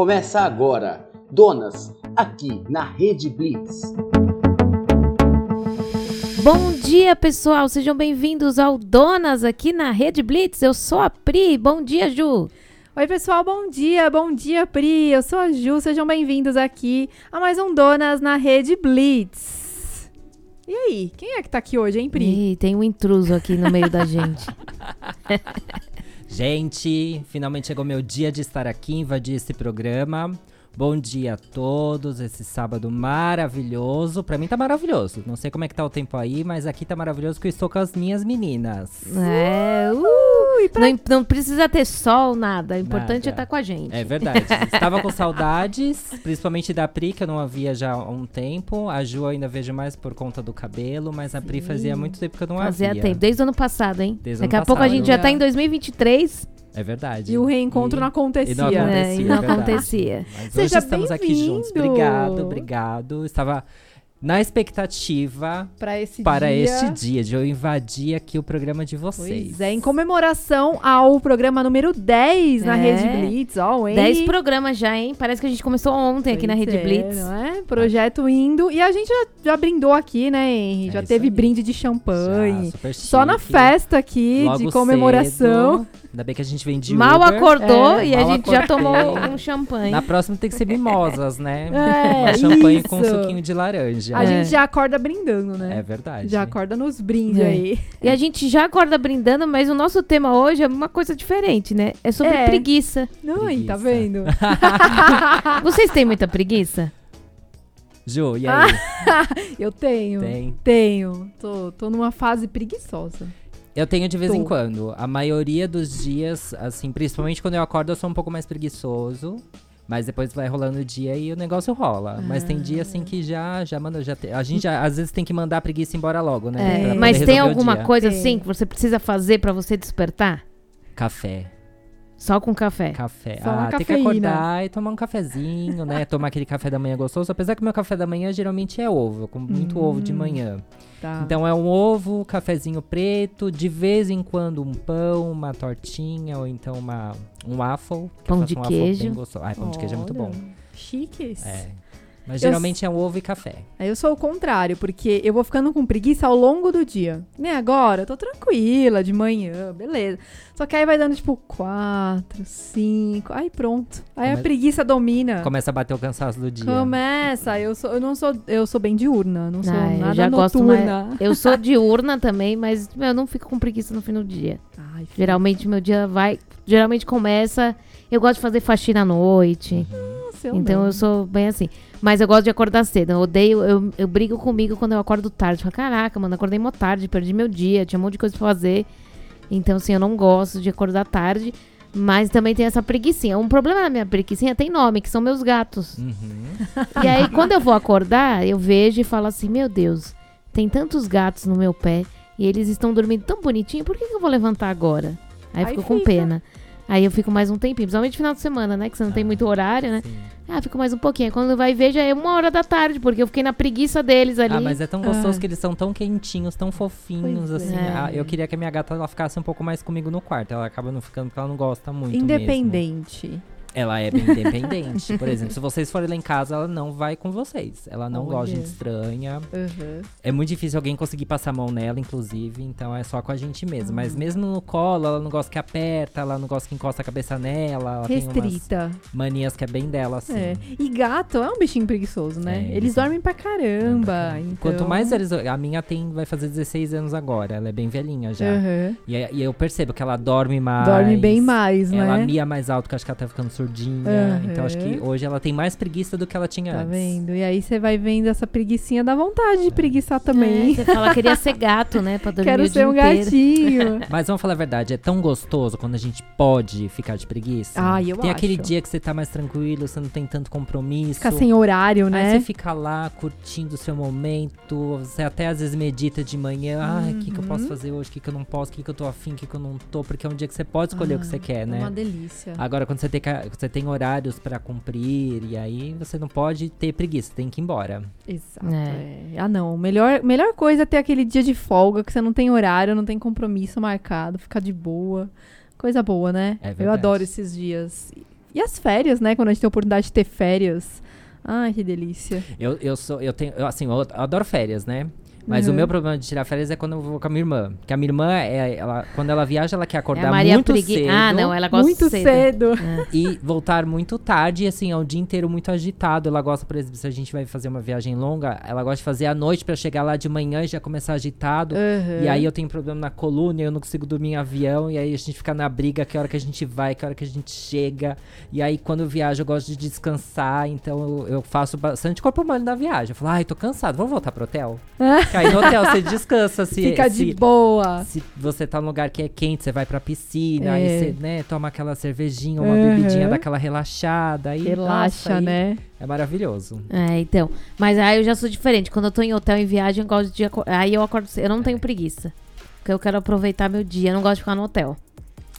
Começa agora, Donas, aqui na Rede Blitz. Bom dia, pessoal. Sejam bem-vindos ao Donas aqui na Rede Blitz. Eu sou a Pri. Bom dia, Ju. Oi, pessoal, bom dia, bom dia, Pri. Eu sou a Ju, sejam bem-vindos aqui a mais um Donas na Rede Blitz. E aí, quem é que tá aqui hoje, hein, Pri? Ih, tem um intruso aqui no meio da gente. Gente, finalmente chegou meu dia de estar aqui, invadir esse programa. Bom dia a todos, esse sábado maravilhoso. Pra mim tá maravilhoso. Não sei como é que tá o tempo aí, mas aqui tá maravilhoso que eu estou com as minhas meninas. É, uh, pra- não, não precisa ter sol, nada. O importante é Nada. estar com a gente. É verdade. Estava com saudades, principalmente da Pri, que eu não a via já há um tempo. A Ju eu ainda vejo mais por conta do cabelo, mas a Pri fazia muito tempo que eu não Fazia via. tempo, desde o ano passado, hein? Desde Daqui ano a pouco a gente já tá em 2023 É verdade. E o reencontro E- não E acontecia. não acontecia. É, e é não verdade. acontecia. Mas Seja hoje estamos aqui juntos. Obrigado, obrigado. Estava na expectativa Pra esse para dia. este dia de eu invadir aqui o programa de vocês. Pois é, em comemoração ao programa número 10 na É. Rede Blitz, ó, hein? 10 programas já, hein? Parece que a gente começou ontem aqui na Rede é, Blitz. Não é? Projeto indo. E a gente já, já brindou aqui, né, Henry? É já teve aí. brinde de Já, champanhe. super Só na festa aqui Logo de comemoração. cedo. Ainda bem que a gente vem de Mal Uber. acordou É, e a mal gente já acordei. tomou um champanhe. Na próxima tem que ser mimosas, né? É, Uma champanhe com um isso. suquinho de laranja. A É. gente já acorda brindando, né? É verdade. Já acorda nos brindes É. aí. E a gente já acorda brindando, mas o nosso tema hoje é uma coisa diferente, né? É sobre É. preguiça. Não, tá Preguiça. vendo? Vocês têm muita preguiça? Ju, e aí? Eu tenho. Tem. Tenho. Tô, tô numa fase preguiçosa. Eu tenho de vez em quando. A maioria dos dias, assim, principalmente quando eu acordo, eu sou um pouco mais preguiçoso. Mas depois vai rolando o dia e o negócio rola. Mas tem dia assim que já, já manda, já te- a gente já, às vezes tem que mandar a preguiça embora logo, né? É, mas tem alguma coisa assim que você precisa fazer pra você despertar? Café. Só com café. Café. Só ah, tem que cafeína. acordar e tomar um cafezinho, né? Tomar aquele café da manhã gostoso. Apesar que meu café da manhã geralmente é ovo. Eu como muito Hum. ovo de manhã. Tá. Então é um ovo, cafezinho preto, de vez em quando um pão, uma tortinha ou então uma, um waffle. Pão de um waffle queijo. Bem gostoso. Ai, pão de queijo é muito bom. Olha, Chiques. É. Mas Eu geralmente é um ovo e café. Aí eu sou o contrário, porque eu vou ficando com preguiça ao longo do dia. Nem agora, eu tô tranquila, de manhã, beleza. Só que aí vai dando tipo quatro, cinco, aí pronto. Aí a Come- preguiça domina. Começa a bater o cansaço do dia. Começa, eu sou, eu não sou, eu sou bem diurna, não sou Ah, eu nada já gosto noturna. Eu sou diurna também, mas meu, eu não fico com preguiça no fim do dia. Ai, filho, Geralmente meu dia vai. Geralmente começa. Eu gosto de fazer faxina à noite. nossa, eu então não. eu sou bem assim. Mas eu gosto de acordar cedo. Eu odeio. Eu, eu brigo comigo quando eu acordo tarde. Falo, caraca, mano, acordei mó tarde, perdi meu dia, tinha um monte de coisa pra fazer. Então, assim, eu não gosto de acordar tarde. Mas também tem essa preguiçinha. Um problema na minha preguiçinha tem nome, que são meus gatos. Uhum. E aí, quando eu vou acordar, eu vejo e falo assim: Meu Deus, tem tantos gatos no meu pé e eles estão dormindo tão bonitinho, por que, que eu vou levantar agora? Aí, Aí fico com pena. Aí eu fico mais um tempinho, principalmente no final de semana, né? Que você não tem muito horário, né? Sim. Ah, fico mais um pouquinho. Quando vai ver, já é uma hora da tarde, porque eu fiquei na preguiça deles ali. Ah, mas é tão gostoso Ah. que eles são tão quentinhos, tão fofinhos, Pois assim. é. Ah, eu queria que a minha gata ela ficasse um pouco mais comigo no quarto. Ela acaba não ficando porque ela não gosta muito mesmo. Ela é bem independente. Por exemplo, se vocês forem lá em casa, ela não vai com vocês. Ela não gosta de Olha. estranha. Uhum. É muito difícil alguém conseguir passar a mão nela, inclusive. Então é só com a gente mesmo. Hum. Mas mesmo no colo, ela não gosta que aperta, ela não gosta que encosta a cabeça nela. Ela Restrita. manias que é bem dela, assim. É. E gato é um bichinho preguiçoso, né? É, eles dormem pra caramba. Então... Quanto mais eles. A minha tem, vai fazer 16 anos agora. Ela é bem velhinha já. Uhum. E, e eu percebo que ela dorme mais. Dorme bem mais, Ela né? mia mais alto, que acho que ela tá ficando surdinha. Aham. Então acho que hoje ela tem mais preguiça do que ela tinha Tá antes. vendo? E aí você vai vendo essa preguicinha, dá vontade É. de preguiçar É, também. você fala, queria ser gato, né? Pra dormir Quero o ser dia um inteiro. gatinho. Mas vamos falar a verdade, é tão gostoso quando a gente pode ficar de preguiça. Ai, eu Tem aquele acho. dia que você tá mais tranquilo, você não tem tanto compromisso. Ficar sem horário, Aí né? você fica lá curtindo o seu momento, você até às vezes medita de manhã, ai, o que, que eu Uhum. posso fazer hoje, o que, que eu não posso, o que, que eu tô afim, o que, que eu não tô, porque é um dia que você pode escolher o que você quer, É né? uma delícia. Agora, quando você tem, ca- você tem horários pra cumprir, e aí você não pode ter preguiça, tem que ir embora. Exato. É. é. Ah, não. Melhor, melhor coisa é ter aquele dia de folga que você não tem horário, não tem compromisso marcado, ficar de boa. Coisa boa, né? É Eu adoro esses dias. E as férias, né? Quando a gente tem a oportunidade de ter férias. Ai, que delícia. Eu, eu sou, eu tenho, eu, assim, eu adoro férias, né? Mas Uhum. o meu problema de tirar férias é quando eu vou com a minha irmã. Porque a minha irmã, é, ela, quando ela viaja, ela quer É acordar a Maria muito Pregui... cedo Ah, não, ela gosta Muito cedo. cedo. e voltar muito tarde. E assim, é um dia inteiro muito agitado. Ela gosta, por exemplo, se a gente vai fazer uma viagem longa, ela gosta de fazer à noite pra chegar lá de manhã e já começar agitado. Uhum. E aí eu tenho problema na coluna, eu não consigo dormir em avião, e aí a gente fica na briga, que hora que a gente vai, que hora que a gente chega. E aí quando eu viajo eu gosto de descansar, então eu, eu faço bastante corpo humano na viagem. Eu falo, ai, tô cansado, vamos voltar pro hotel? Aí no hotel você descansa, se, Fica se, de boa. se você tá num lugar que é quente, você vai pra piscina, É. aí você, né, toma aquela cervejinha, uma Uhum. bebidinha, dá aquela relaxada. Aí, nossa, Relaxa, aí né? É maravilhoso. É, então. Mas aí eu já sou diferente. Quando eu tô em hotel, em viagem, eu gosto de. Aí eu acordo. Eu não tenho preguiça. Porque eu quero aproveitar meu dia. Eu não gosto de ficar no hotel.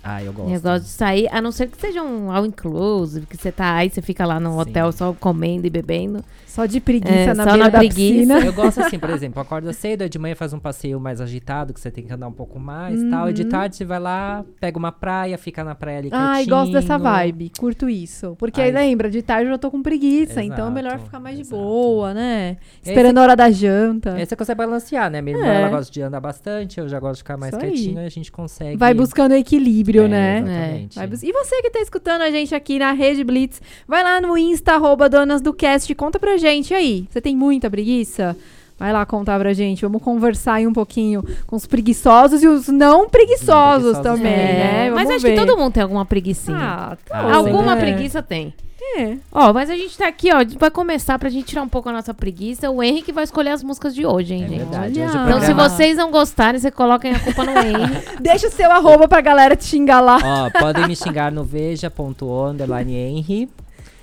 Ah, eu gosto. Eu gosto de sair, a não ser que seja um all inclusive, que você tá aí, você fica lá no Sim. hotel só comendo e bebendo. Só de preguiça É, na só beira na da preguiça. piscina. Eu gosto assim, por exemplo, acorda cedo, aí de manhã faz um passeio mais agitado, que você tem que andar um pouco mais tal. E de Uhum. tarde você vai lá, pega uma praia, fica na praia ali Ai, gosto dessa vibe. Curto isso. Porque aí Aí- lembra, de tarde eu já tô com preguiça. então é melhor Exato, ficar mais de exato. boa, né? Esse- Esperando a hora da janta. Aí você consegue balancear, né? Minha irmã, É. ela gosta de andar bastante, eu já gosto de ficar mais Isso aí. quietinho, e a gente consegue... Vai buscando equilíbrio, É, né? Exatamente. Bus- E você que tá escutando a gente aqui na Rede Blitz, vai lá no Insta, arroba Donas do Cast, conta pra gente aí. Você tem muita preguiça? Vai lá contar pra gente. Vamos conversar aí um pouquinho com os preguiçosos e os não preguiçosos preguiçosos também, também. né? mas Vamos acho que ver. todo mundo tem alguma preguiçinha. Ah, todo, Alguma né? preguiça tem. É. Ó, mas a gente tá aqui, ó. Vai começar pra gente tirar um pouco a nossa preguiça. O Henrique vai escolher as músicas de hoje, hein, É gente? verdade. Hoje Então, se vocês não gostarem, você coloquem a culpa no Henrique. Deixa o seu arroba pra galera te xingar lá. Ó, podem me xingar no veja.underline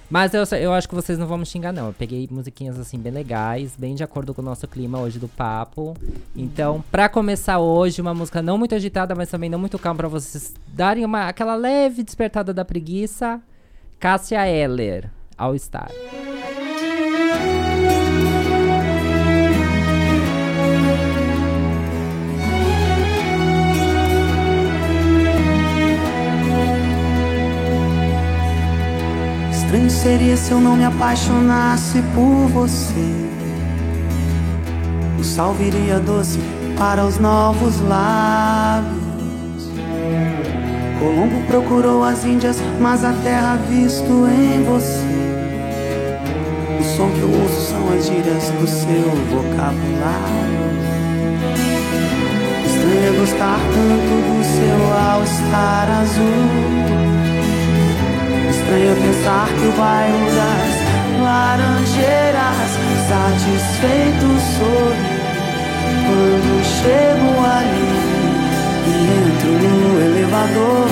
Mas eu, eu acho que vocês não vão me xingar, não. Eu peguei musiquinhas, assim, bem legais, bem de acordo com o nosso clima hoje do papo. Então, pra começar hoje, uma música não muito agitada, mas também não muito calma, pra vocês darem uma, aquela leve despertada da preguiça. Cássia Eller, All Star. Estranho seria se eu não me apaixonasse por você. O sal viria doce para os novos lábios. Colombo procurou as Índias, mas a terra visto em você. O som que eu ouço são as gírias do seu vocabulário. Estranho é gostar tanto do seu all-star azul. Estranho pensar que o bairro das laranjeiras satisfeito sorri quando chego ali entro no elevador.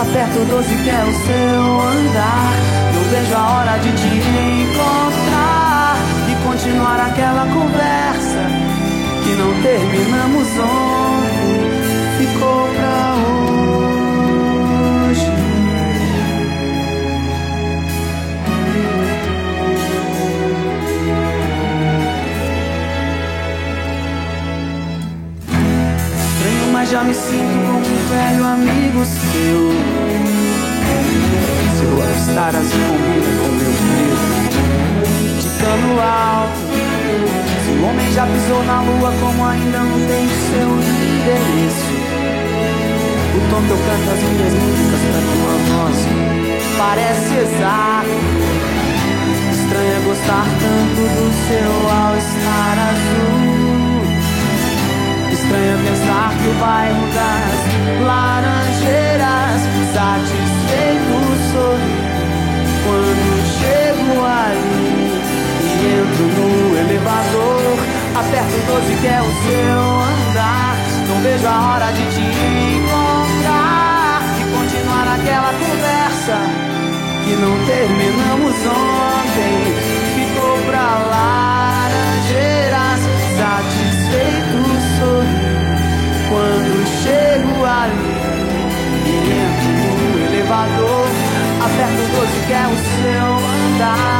Aperto o 12 que é o seu andar. Não vejo a hora de te encontrar e continuar aquela conversa que não terminamos ontem. Mas já me sinto como um velho amigo seu. Seu estar azul combina com meu medo de cano alto. Se o homem já pisou na lua, como ainda não tem seu endereço. O tom que eu canto as minhas músicas pra tua voz parece exato. Estranho é gostar tanto do seu all-star azul. Estranho pensar que o bairro das laranjeiras satisfeito sorri quando chego ali e entro no elevador. Aperto o 12 que é o seu andar. Não vejo a hora de te encontrar e continuar aquela conversa que não terminamos ontem. Ficou pra laranjeiras no elevador. Aperto o 12 que é o seu andar.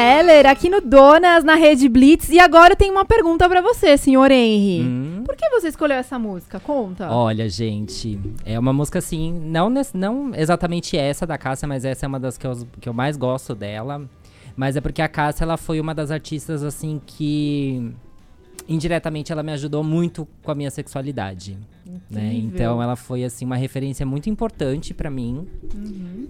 Cássia Eller, aqui no Donas, na Rede Blitz. E agora eu tenho uma pergunta pra você, senhor Henry. Hum. Por que você escolheu essa música? Conta. Olha, gente, é uma música assim, não, não exatamente essa da Cássia, mas essa é uma das que eu, que eu mais gosto dela. Mas é porque a Cássia, ela foi uma das artistas, assim, que indiretamente ela me ajudou muito com a minha sexualidade. Né? Então ela foi, assim, uma referência muito importante pra mim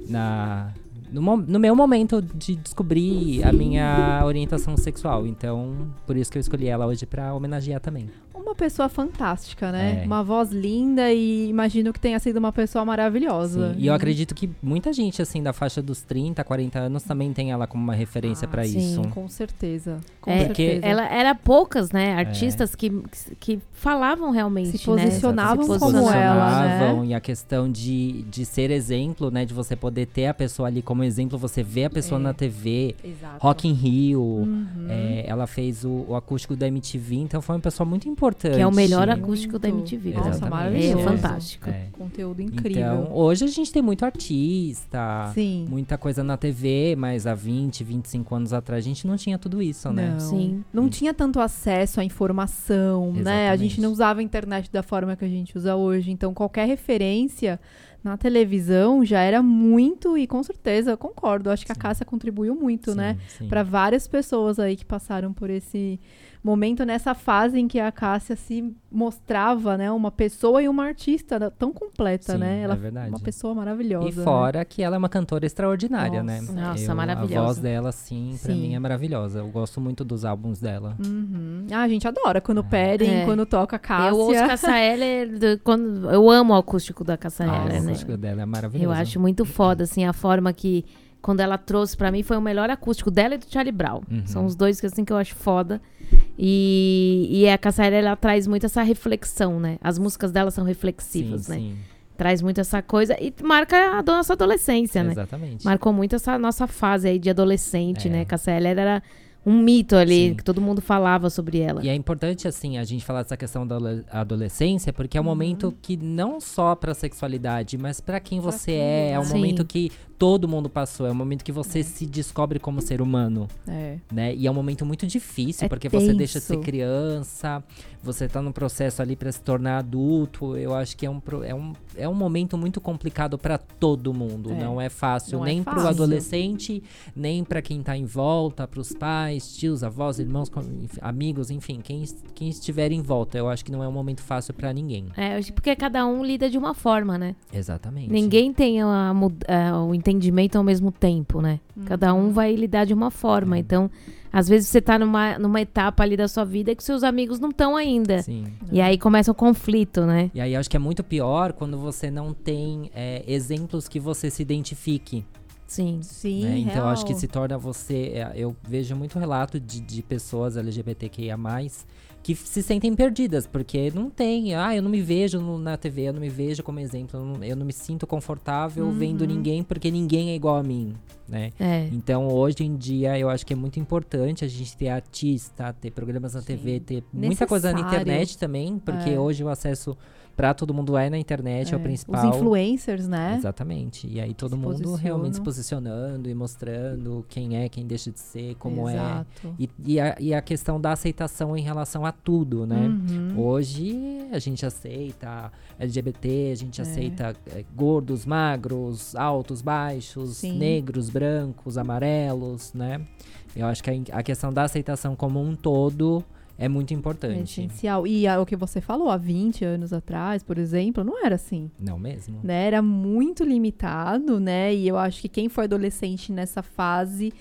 na... No, no meu momento de descobrir a minha orientação sexual. Então, por isso que eu escolhi ela hoje pra homenagear também. Uma pessoa fantástica, né? É. Uma voz linda e imagino que tenha sido uma pessoa maravilhosa. Sim, E eu acredito que muita gente, assim, da faixa dos 30, 40 anos também tem ela como uma referência pra sim, isso. Com certeza. Com É, Porque certeza. Ela era poucas, né? Artistas que, que falavam realmente. Se né? posicionavam Se como ela, né? posicionavam, E a questão de, de ser exemplo, né? De você poder ter a pessoa ali como exemplo, você vê a pessoa É. na TV, Exato. Rock in Rio. Uhum. é, ela fez o, o acústico da MTV, então foi uma pessoa muito importante. Que é o melhor acústico da. MTV. Nossa, Exatamente. maravilhoso. É fantástico. É. Conteúdo incrível. Então, hoje a gente tem muito artista, Sim. muita coisa na TV, mas há 20, 25 anos atrás a gente não tinha tudo isso, né? Não. Sim. Não tinha tanto acesso à informação, né? A gente Exatamente. não usava a internet da forma que a gente usa hoje. Então, qualquer referência na televisão já era muito, e com certeza, eu concordo. Acho que a Cássia contribuiu muito, Sim, né? sim. Para várias pessoas aí que passaram por esse momento, nessa fase em que a Cássia se mostrava, né? Uma pessoa e uma artista tão completa, Sim, né? é Ela verdade. uma pessoa maravilhosa. E né? fora que ela é uma cantora extraordinária, né? Nossa. Nossa, Eu- maravilhosa. A voz dela, sim, pra Sim. mim é maravilhosa. Eu gosto muito dos álbuns dela. Uhum. Ah, a gente adora quando pedem, É. quando toca a Cássia. Eu ouço Cassa Heller, do- quando, eu amo o acústico da Cassa Ah, Heller, o né? acústico dela é maravilhoso. Eu acho muito foda, assim, a forma que, quando ela trouxe pra mim, foi o melhor acústico dela e do Charlie Brown. Uhum. São os dois que, assim, que eu acho foda. E, e a Cassa Heller, ela traz muito essa reflexão, né? As músicas dela são reflexivas, sim, né? Sim, Traz muito essa coisa e marca a nossa adolescência, né? exatamente. Marcou muito essa nossa fase aí de adolescente, É. né? Cassa Heller era um mito ali, Sim. que todo mundo falava sobre ela. E é importante, assim, a gente falar dessa questão da ado- adolescência, porque Uhum. é um momento que não só pra sexualidade, mas pra quem Pra você tudo, é. É um né? Sim. momento que todo mundo passou. É um momento que você se descobre como ser humano, É. né? E é um momento muito difícil, É porque você deixa de ser tenso. criança, você tá no processo ali pra se tornar adulto. Eu acho que é um, pro- é um, é um momento muito complicado pra todo mundo. É. Não é fácil, Não é nem pro fácil. adolescente, nem pra quem tá em volta, pros pais, tios, avós, irmãos, amigos, enfim, quem, quem estiver em volta. Eu acho que não é um momento fácil pra ninguém. É, acho- porque cada um lida de uma forma, né? Exatamente. Ninguém tem a a- o entendimento ao mesmo tempo, né? Cada um vai lidar de uma forma. Então, às vezes você tá numa, numa etapa ali da sua vida que seus amigos não estão ainda. Sim. E aí começa o conflito, né? E aí eu acho que é muito pior quando você não tem é, exemplos que você se identifique. Sim. Sim, né? Então acho que se torna você. é, Eu vejo muito relato de, de pessoas LGBTQIA, que se sentem perdidas, porque não tem. Ah, eu não me vejo no- na TV, eu não me vejo como exemplo, eu não, eu não me sinto confortável Uhum. vendo ninguém, porque ninguém é igual a mim, né? É. Então, hoje em dia, eu acho que é muito importante a gente ter artista, ter programas na TV, ter muita coisa na Necessário. internet também, porque É. hoje o acesso pra todo mundo é na internet, é, o É, principal. Os influencers, né? Exatamente. E aí todo Se mundo posicionam. realmente se posicionando e mostrando quem é, quem deixa de ser, como é. Exato. E, e, a, e a questão da aceitação em relação a tudo, né? Uhum. Hoje a gente aceita LGBT, a gente É. aceita eh, gordos, magros, altos, baixos, Sim. negros, brancos, amarelos, né? Eu acho que a, a questão da aceitação como um todo é muito É importante. essencial. E a- o que você falou, há 20 anos atrás, por exemplo, não era assim. Não mesmo? Né? Era muito limitado, né? E eu acho que quem foi adolescente nessa fase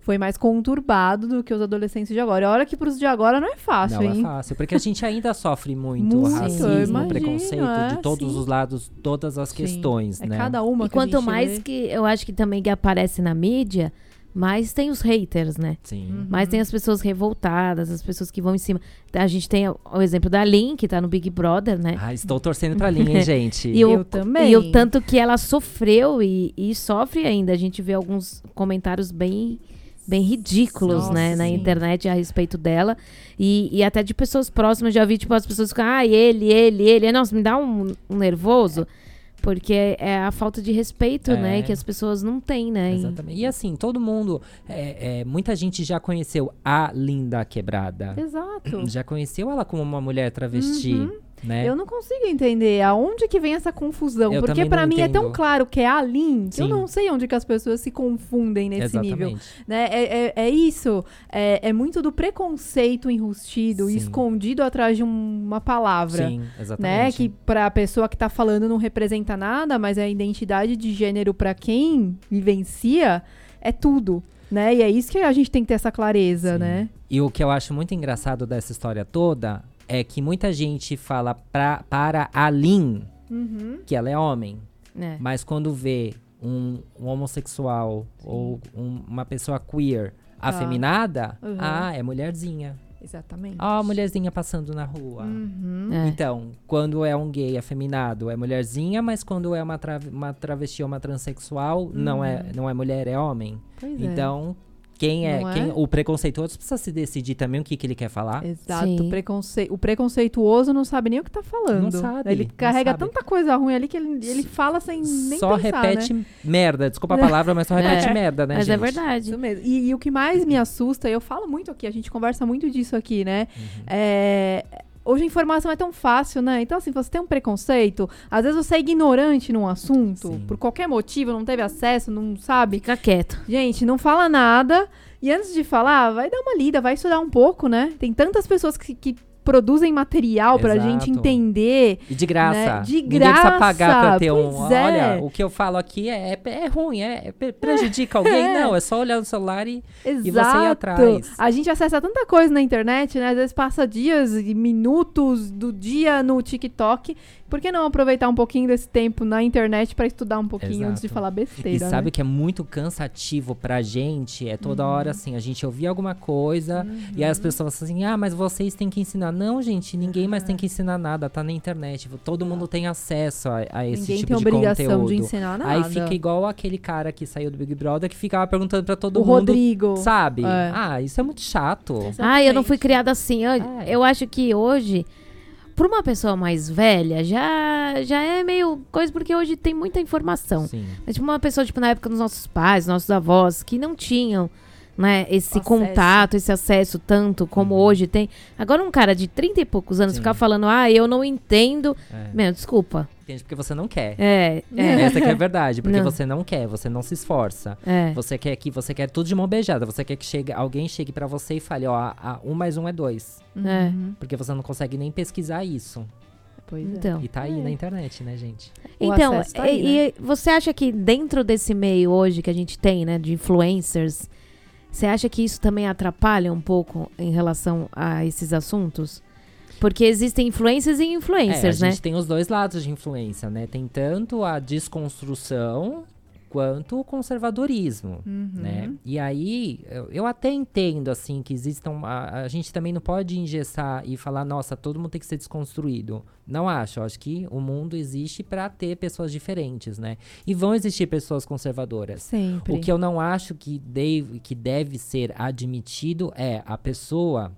foi mais conturbado do que os adolescentes de agora. E olha que pros de agora não é fácil, Não hein? é fácil, porque a gente ainda sofre muito, Muito, racismo, imagino, preconceito é, de todos sim. os lados, todas as Sim. questões, É né? cada uma E que a quanto gente mais lê. que eu acho que também que aparece na mídia, mais tem os haters, né? Sim. Uhum. Mais tem as pessoas revoltadas, as pessoas que vão em cima. A gente tem o, exemplo da Lin, que tá no Big Brother, né? Ah, estou torcendo pra linha, hein, gente? E o, Eu também. E o tanto que ela sofreu e, e sofre ainda. A gente vê alguns comentários bem, bem ridículos, Nossa, né, na sim. internet a respeito dela. E, e até de pessoas próximas, já vi, tipo, as pessoas ficam, ah, ele, ele, ele. Nossa, me dá um, um nervoso. Porque é a falta de respeito, É. né? Que as pessoas não têm, né? E- Exatamente. E assim, todo mundo. é, é, muita gente já conheceu a Linda Quebrada. Exato. Já conheceu ela como uma mulher travesti, né? Eu não consigo entender aonde que vem essa confusão. Eu porque não mim é tão entendo. claro que é a Lin, que eu não sei onde que as pessoas se confundem nesse nível. Exatamente. Né? É, é, é isso. É, é muito do preconceito enrustido, e Sim. escondido atrás de um- uma palavra. Sim, Né? exatamente. Que pra pessoa que tá falando não representa nada, mas a identidade de gênero pra quem vivencia é tudo. Né? E é isso que a gente tem que ter essa clareza, Sim. né? E o que eu acho muito engraçado dessa história toda é que muita gente fala pra, para a Lin Uhum. que ela é homem. É. Mas quando vê um, um homossexual ou um- uma pessoa queer afeminada, Uhum. ah, é mulherzinha. Exatamente. Ó, a mulherzinha passando na rua. Uhum. É. Então, quando é um gay afeminado, é mulherzinha, mas quando é uma, tra uma travesti ou uma transexual, não, é, não é mulher, é homem. Pois é. Quem é, é? quem o preconceituoso precisa se decidir também o que, que ele quer falar. Exato. Sim. Preconce... O preconceituoso não sabe nem o que tá falando. Não sabe, Ele não carrega sabe. tanta coisa ruim ali que ele, ele fala sem nem só pensar, repete né? merda. Desculpa a palavra, mas só repete É. merda, né, Mas gente? é verdade. Isso mesmo. E, e o que mais me assusta, eu falo muito aqui, a gente conversa muito disso aqui, né? Uhum. É, Hoje a informação é tão fácil, né? Então, assim, você tem um preconceito, às vezes você é ignorante num assunto, Sim. por qualquer motivo, não teve acesso, não sabe. Fica quieto. Gente, não fala nada. E antes de falar, vai dar uma lida, vai estudar um pouco, né? Tem tantas pessoas que, que produzem material pra Exato. gente entender. E de graça. Né? De Ninguém precisa graça, pagar pra ter um. pois é. Olha, o que eu falo aqui é, é, é ruim, é, é pre- prejudica alguém. É. Não, é só olhar no celular e. Exato. você ir atrás. A gente acessa tanta coisa na internet, né? Às vezes passa dias e minutos do dia no TikTok. Por que não aproveitar um pouquinho desse tempo na internet pra estudar um pouquinho antes de Exato. falar E besteira? sabe né? que é muito cansativo pra gente? É toda hora assim, a gente ouvir alguma coisa e aí as pessoas falam assim: ah, mas vocês têm que ensinar. Não, gente, ninguém mais tem que ensinar nada, tá na internet. Todo mundo tem acesso a, a esse Ninguém tipo tem de obrigação conteúdo. de ensinar nada. Aí fica igual aquele cara que saiu do Big Brother que ficava perguntando pra todo o mundo. Rodrigo. Sabe? É. Ah, isso é muito chato. Ah, eu não fui criada assim. Eu, É. eu acho que hoje, pra uma pessoa mais velha, já, já é meio coisa, porque hoje tem muita informação. Sim. Mas tipo, uma pessoa, tipo, na época dos nossos pais, nossos avós, que não tinham, né, esse Acesso. contato, esse acesso tanto como hoje tem. Agora um cara de 30 e poucos anos Sim. ficar falando, ah, eu não entendo. É. Meu, desculpa. Entende? Porque você não quer. É, é, Essa que é a verdade, porque Não. você não quer, você não se esforça. é. Você quer que você quer tudo de mão beijada. Você quer que chegue, alguém chegue pra você e fale, ó, a, a- um mais um é dois. é. Uhum. Porque você não consegue nem pesquisar isso. Pois é. Então. E tá aí na internet, né, gente? O Então, tá aí, e, e você acha que dentro desse meio hoje que a gente tem, né, de influencers, você acha que isso também atrapalha um pouco em relação a esses assuntos? Porque existem influencers e é, a influencers, né? gente tem os dois lados de influência, né? Tem tanto a desconstrução quanto o conservadorismo, Uhum. né? E aí, eu, eu até entendo, assim, que existam... A, a gente também não pode engessar e falar, nossa, todo mundo tem que ser desconstruído. Não acho. Eu acho que o mundo existe pra ter pessoas diferentes, né? E vão existir pessoas conservadoras. Sempre. O que eu não acho que deve, que deve ser admitido é a pessoa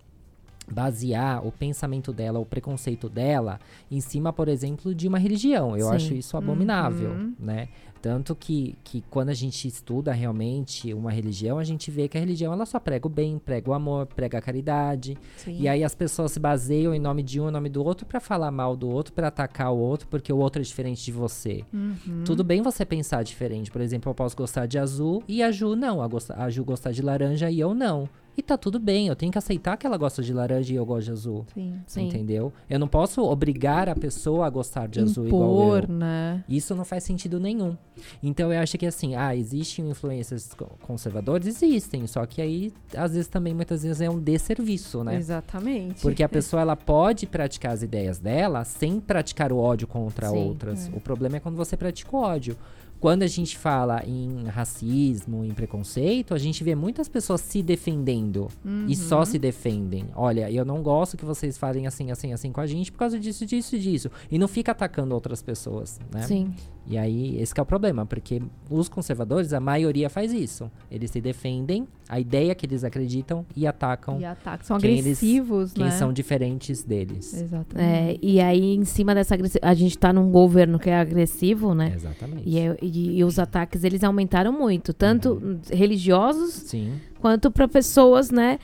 basear o pensamento dela, o preconceito dela, em cima, por exemplo, de uma religião. Eu Sim. acho isso abominável, Uhum. né? Tanto que, que quando a gente estuda realmente uma religião, a gente vê que a religião ela só prega o bem, prega o amor, prega a caridade. Sim. E aí as pessoas se baseiam em nome de um, em nome do outro, pra falar mal do outro, pra atacar o outro, porque o outro é diferente de você. Uhum. Tudo bem você pensar diferente. Por exemplo, eu posso gostar de azul e a Ju não. A, gosta- a Ju gostar de laranja e eu não. E tá tudo bem, eu tenho que aceitar que ela gosta de laranja e eu gosto de azul. Sim. Sim. Entendeu? Eu não posso obrigar a pessoa a gostar de azul igual eu. Impor, né? Isso não faz sentido nenhum. Então eu acho que assim, ah, existem influências co- conservadores? Existem. Só que aí, às vezes, também, muitas vezes, é um desserviço, né? Exatamente. Porque a pessoa ela pode praticar as ideias dela sem praticar o ódio contra Sim, outras. O problema é quando você pratica o ódio. Quando a gente fala em racismo, em preconceito, a gente vê muitas pessoas se defendendo e só se defendem. Olha, eu não gosto que vocês falem assim, assim, assim com a gente por causa disso, disso e disso. E não fica atacando outras pessoas, né? Sim. E aí, esse que é o problema, porque os conservadores, a maioria faz isso. Eles se defendem, a ideia que eles acreditam e atacam E ataques são quem eles- agressivos, quem né? são diferentes deles. Exatamente. É, e aí, em cima dessa agressividade, a gente tá num governo que é agressivo, né? Exatamente. E, é- e- e os ataques, eles aumentaram muito. Tanto Uhum. religiosos, Sim, quanto para pessoas, né?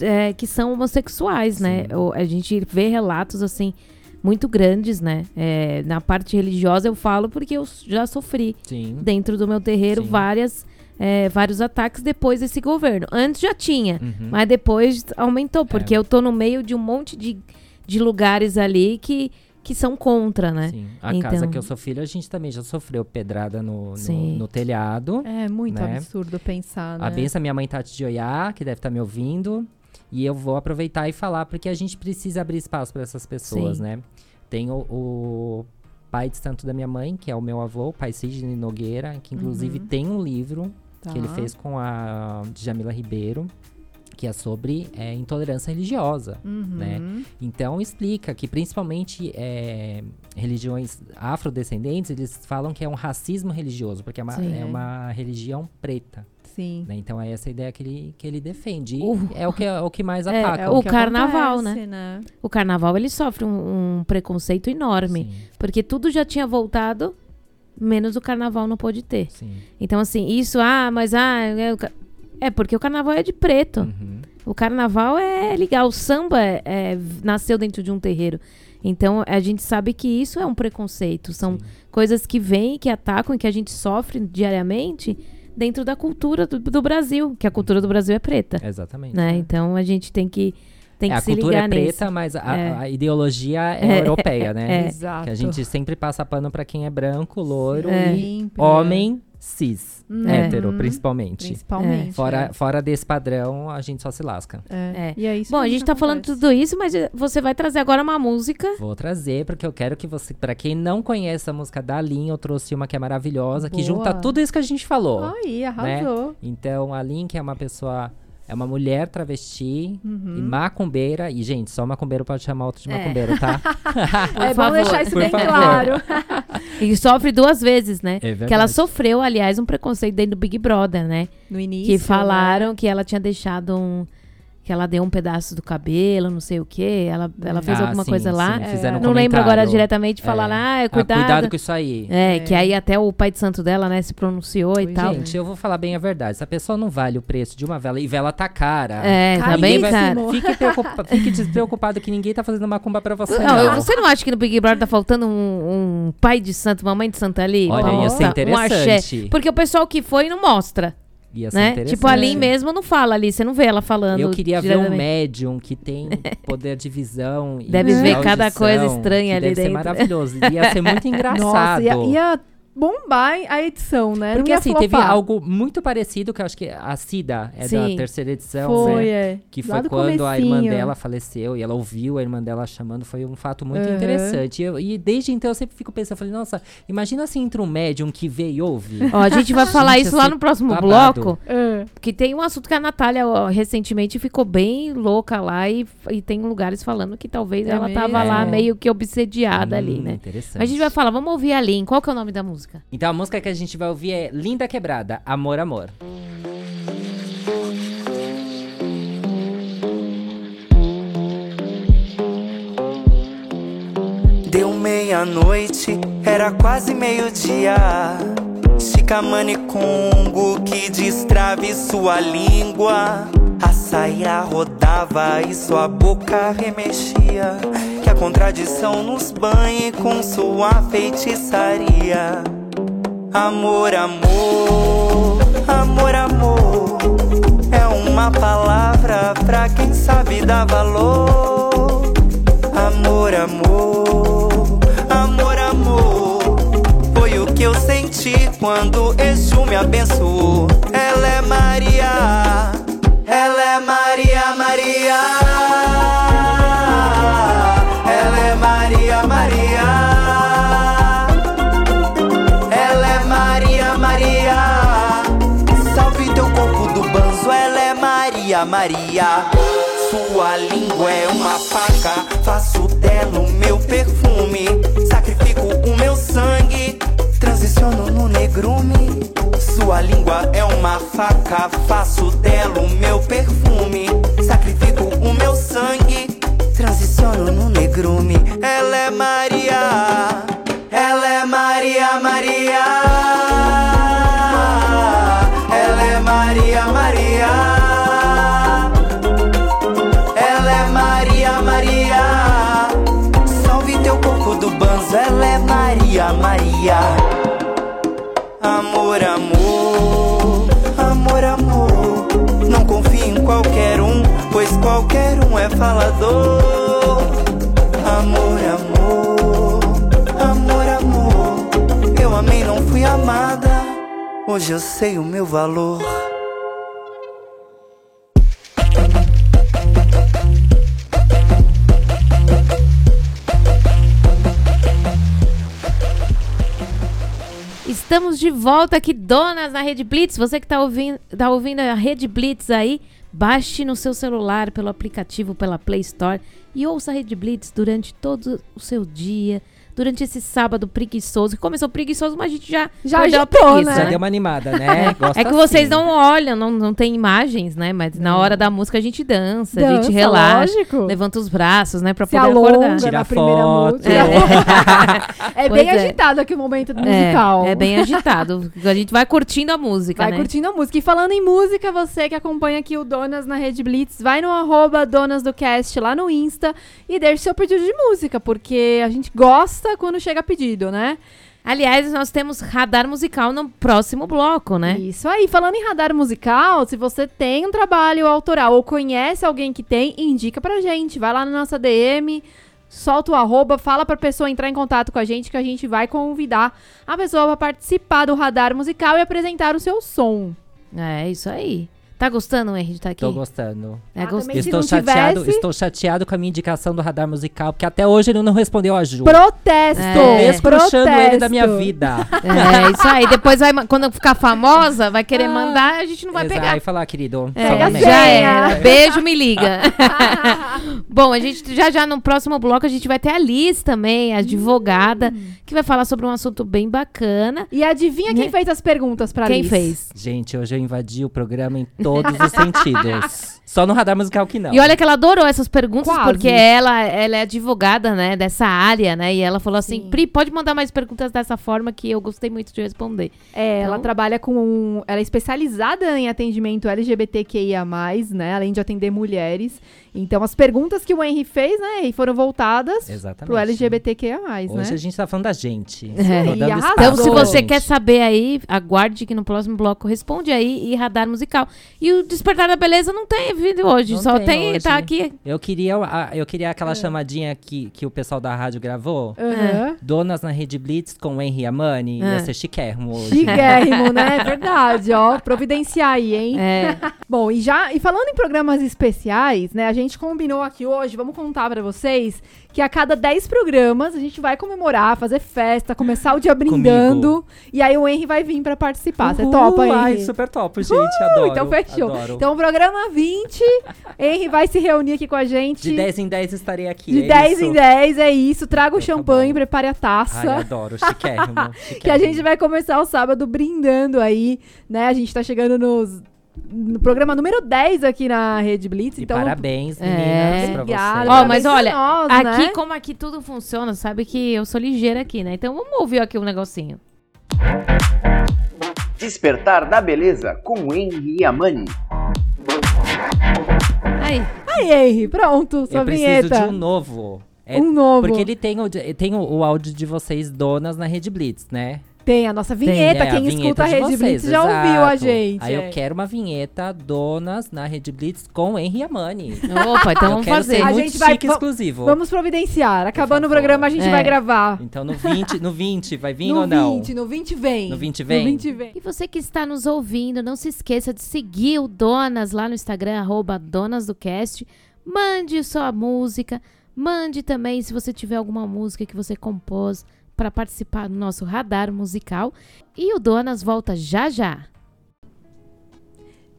é, que são homossexuais, né? Sim. O- A gente vê relatos, assim, muito grandes, né? É, na parte religiosa eu falo porque eu já sofri sim. dentro do meu terreiro Sim. várias, é, vários ataques depois desse governo. Antes já tinha, Uhum. mas depois aumentou, porque É. eu tô no meio de um monte de, de lugares ali que, que são contra, né? Sim. A Então- casa que eu sou filho, a gente também já sofreu pedrada no, no, no telhado. É muito Né? absurdo pensar, né? A benção, minha mãe Tati de Oiá, que deve estar me ouvindo. E eu vou aproveitar e falar, porque a gente precisa abrir espaço para essas pessoas, Sim. né? Tem o, o pai de santo da minha mãe, que é o meu avô, o pai Sidney Nogueira, que inclusive Uhum. tem um livro Tá. que ele fez com a Jamila Ribeiro, que é sobre é, intolerância religiosa. Uhum. né? Então explica que principalmente é, religiões afrodescendentes, eles falam que é um racismo religioso, porque é uma, é uma religião preta. Sim. né? Então é essa ideia que ele, que ele defende. O- É o que, é o que mais É, ataca. o que carnaval, acontece, né? O carnaval, ele sofre um, um preconceito enorme. Sim, Porque tudo já tinha voltado, menos o carnaval não pôde ter. sim. Então, assim, isso, ah, mas ah, é, o é porque o carnaval é de preto. Uhum. O carnaval é legal. O samba é- é- nasceu dentro de um terreiro. Então, a gente sabe que isso é um preconceito. São Sim. coisas que vêm, que atacam e que a gente sofre diariamente dentro da cultura do, do Brasil. Que a cultura do Brasil é preta. Exatamente. Né? Então, a gente tem que, tem É, que a se cultura ligar é nisso. preta, mas a, É. a ideologia é, É. europeia, né? É. Exato. Que a gente sempre passa pano pra quem é branco, loiro É. e homem cis. Hum. Hétero, Uhum. principalmente. Principalmente. Fora, fora desse padrão, a gente só se lasca. É. É. E é isso Bom, a gente que tá falando acontece. tudo isso, mas você vai trazer agora uma música. Vou trazer, porque eu quero que você. Pra quem não conhece a música da Lin, eu trouxe uma que é maravilhosa, que Boa. junta tudo isso que a gente falou. Aí, arrasou. Então, a Lin, que é uma pessoa. É uma mulher travesti Uhum. e macumbeira. E, gente, só macumbeiro pode chamar outro de É. macumbeiro, tá? Por é bom deixar isso por bem favor. claro. E sofre duas vezes, né? É verdade. que ela sofreu, aliás, um preconceito dentro do Big Brother, né? No início. que né? falaram que ela tinha deixado um. Que ela deu um pedaço do cabelo, não sei o quê. Ela, ela fez Ah, alguma sim, coisa lá. sim, fizeram um não lembro agora diretamente falar, ah, Ah, cuidado. cuidado com isso aí. É, É. que aí até o pai de santo dela, né, se pronunciou e Pois tal. Gente, eu vou falar bem a verdade. Se a pessoa não vale o preço de uma vela, e vela tá cara. É, tá bem, cara. Fique, preocupa- fique despreocupado que ninguém tá fazendo macumba pra você. Não, Não, eu- você não acha que no Big Brother tá faltando um, um pai de santo, mamãe de santo ali? Olha, ia ser Um axé. interessante. Porque o pessoal que foi não mostra, Ia ser né? interessante. Tipo, a Lin mesmo não fala ali, você não vê ela falando. Eu queria ver um médium que tem poder de visão. e Deve de ver cada coisa estranha ali deve ser dentro. maravilhoso. Ia ser muito engraçado. Nossa, ia, ia bombar a edição, né? Porque assim, teve flopar. algo muito parecido, que eu acho que a Cida é Sim. da terceira edição, Foi, né? é. Que Lá foi do quando a irmã dela faleceu e ela ouviu a irmã dela chamando. Foi um fato muito Uhum. interessante. E, eu- e desde então eu sempre fico pensando, falei, nossa, imagina se entra um médium que vê e ouve. Ó, a gente vai falar Gente, isso lá assim, no próximo babado. bloco. É. Que tem um assunto que a Natália ó, recentemente ficou bem louca lá e, e tem lugares falando que talvez É ela tava lá mesmo? meio que obsediada ali, Hum, né? Interessante. Mas a gente vai falar, vamos ouvir a Lin. Qual que é o nome da música? Então a música que a gente vai ouvir é Linda Quebrada, Amor, Amor. Deu meia-noite, era quase meio-dia. Chicamane Congo que destrave sua língua. A saíra rodava e sua boca remexia. Que a contradição nos banhe com sua feitiçaria. Amor, amor, amor, amor. É uma palavra pra quem sabe dar valor. Amor, amor, senti quando Exu me abençoou. Ela é Maria, ela é Maria, Maria. Ela é Maria, Maria. Ela é Maria, Maria. Salve teu corpo do banzo, ela é Maria, Maria. Sua língua é uma faca, faço dela o meu perfume. Sua língua é uma faca, faço dela o meu perfume. Sacrifico o meu sangue, transiciono no negrume. Ela é Maria, ela é Maria, Maria. Amor, amor, amor, amor. Não confie em qualquer um, pois qualquer um é falador. Amor, amor, amor, amor. Eu amei, não fui amada. Hoje eu sei o meu valor. Estamos de volta aqui, donas da Rede Blitz. Você que tá ouvindo, tá ouvindo a Rede Blitz aí, baixe no seu celular pelo aplicativo, pela Play Store e ouça a Rede Blitz durante todo o seu dia, durante esse sábado preguiçoso. Que começou preguiçoso, mas a gente já Já a agitou, preguiça. Já né? deu uma animada, né? É que vocês assim. não olham, não, não tem imagens, né? Mas na hora da música a gente dança, a Dança, gente relaxa, lógico. levanta os braços, né? Pra Se poder acordar. Tira na primeira foto. música. É, Pois bem é. agitado aqui o momento musical. É, é bem agitado. A gente vai curtindo a música, Vai né? curtindo a música. E falando em música, você que acompanha aqui o Donas na Rede Blitz, vai no arroba Donas do Cast lá no Insta e deixe seu pedido de música, porque a gente gosta quando chega pedido, né? Aliás, nós temos radar musical no próximo bloco, né? Isso aí. Falando em radar musical, se você tem um trabalho autoral ou conhece alguém que tem, indica pra gente. Vai lá na nossa DM, solta o arroba, fala pra pessoa entrar em contato com a gente que a gente vai convidar a pessoa pra participar do radar musical e apresentar o seu som. É, isso aí. Tá gostando, Henry, de estar aqui? Tô gostando. É Ah, se Estou chateado, tivesse- estou chateado com a minha indicação do radar musical, porque até hoje ele não respondeu a Ju. Protesto! É. Descruxando ele da minha Protesto. vida. É, isso aí. Depois, vai, quando eu ficar famosa, vai querer Ah. mandar, a gente não vai Exato. pegar. Aí falar, querido. É, já era. Beijo, me liga. Bom, a gente já já no próximo bloco a gente vai ter a Liz também, a advogada, Hum. que vai falar sobre um assunto bem bacana. E adivinha quem Né? fez as perguntas pra Quem Liz? fez? Gente, hoje eu invadi o programa em todos os sentidos. Só no radar musical que não. E olha que ela adorou essas perguntas, Quase. porque ela, ela é advogada, né, dessa área, né? E ela falou assim: Sim. Pri, pode mandar mais perguntas dessa forma que eu gostei muito de responder. É, ela Então- trabalha com. um- Ela é especializada em atendimento LGBTQIA, né? Além de atender mulheres. Então, as perguntas que o Henry fez, né? E foram voltadas Exatamente. pro LGBTQIA, Hoje né? a gente tá falando da gente. É. E Então, se você gente. quer saber aí, aguarde que no próximo bloco responde aí e radar musical. E o Despertar da Beleza não tem vídeo hoje, Não só tem tem, hoje. tá aqui. Eu queria, eu queria aquela chamadinha que, que o pessoal da rádio gravou. Aham. Donas na Rede Blitz com o Henry Amani. Ah. Ia ser chiquérrimo hoje. Chiquérrimo, né? É verdade, ó. Providenciar aí, hein? É, Bom, e já e falando em programas especiais, né? A gente combinou aqui hoje, vamos contar pra vocês que a cada 10 programas a gente vai comemorar, fazer festa, começar o dia brindando. E aí o Henry vai vir pra participar. Você Uhul, topa, Henry? Ai, super top, gente. Adoro. então fechou. Adoro. Então, programa 20, Henry vai se reunir aqui com a gente. de 10 em 10 estarei aqui. De é 10 isso? em 10, é isso. Traga o Então tá champanhe, prepare a taça. Ai, adoro. Chiquérrimo. que a gente chiquérrimo. vai começar o sábado brindando aí, né? A gente tá chegando nos, no programa número 10 aqui na Rede Blitz. E então, parabéns, É. meninas, pra Obrigada. vocês. Ó, Parabéns mas pra olha, nós, aqui, né? como aqui tudo funciona, sabe que eu sou ligeira aqui, né? Então vamos ouvir aqui um negocinho. Despertar da Beleza com Henry e Amani. Aí, Aí, Henry, pronto, sua Eu preciso vinheta. de um novo. É, Um novo. Porque ele tem, o, tem o, o áudio de vocês, donas, na Rede Blitz, né? Tem a nossa vinheta. É, Quem vinheta escuta a de Rede vocês, Blitz já exato. ouviu a gente. Aí é. eu quero uma vinheta, donas, na Rede Blitz, com Henry Amani. opa, então eu vamos quero fazer. ser A gente vai- exclusivo. Vamos providenciar. Acabando o programa, a gente É. vai gravar. Então no 20, no 20 vai vir no ou não? 20, no 20 vem. No 20 vem? No 20 vem. E você que está nos ouvindo, não se esqueça de seguir o Donas lá no Instagram, arroba Donas do Cast. Mande sua música. Mande também se você tiver alguma música que você compôs para participar do nosso radar musical. E o Donas volta já já.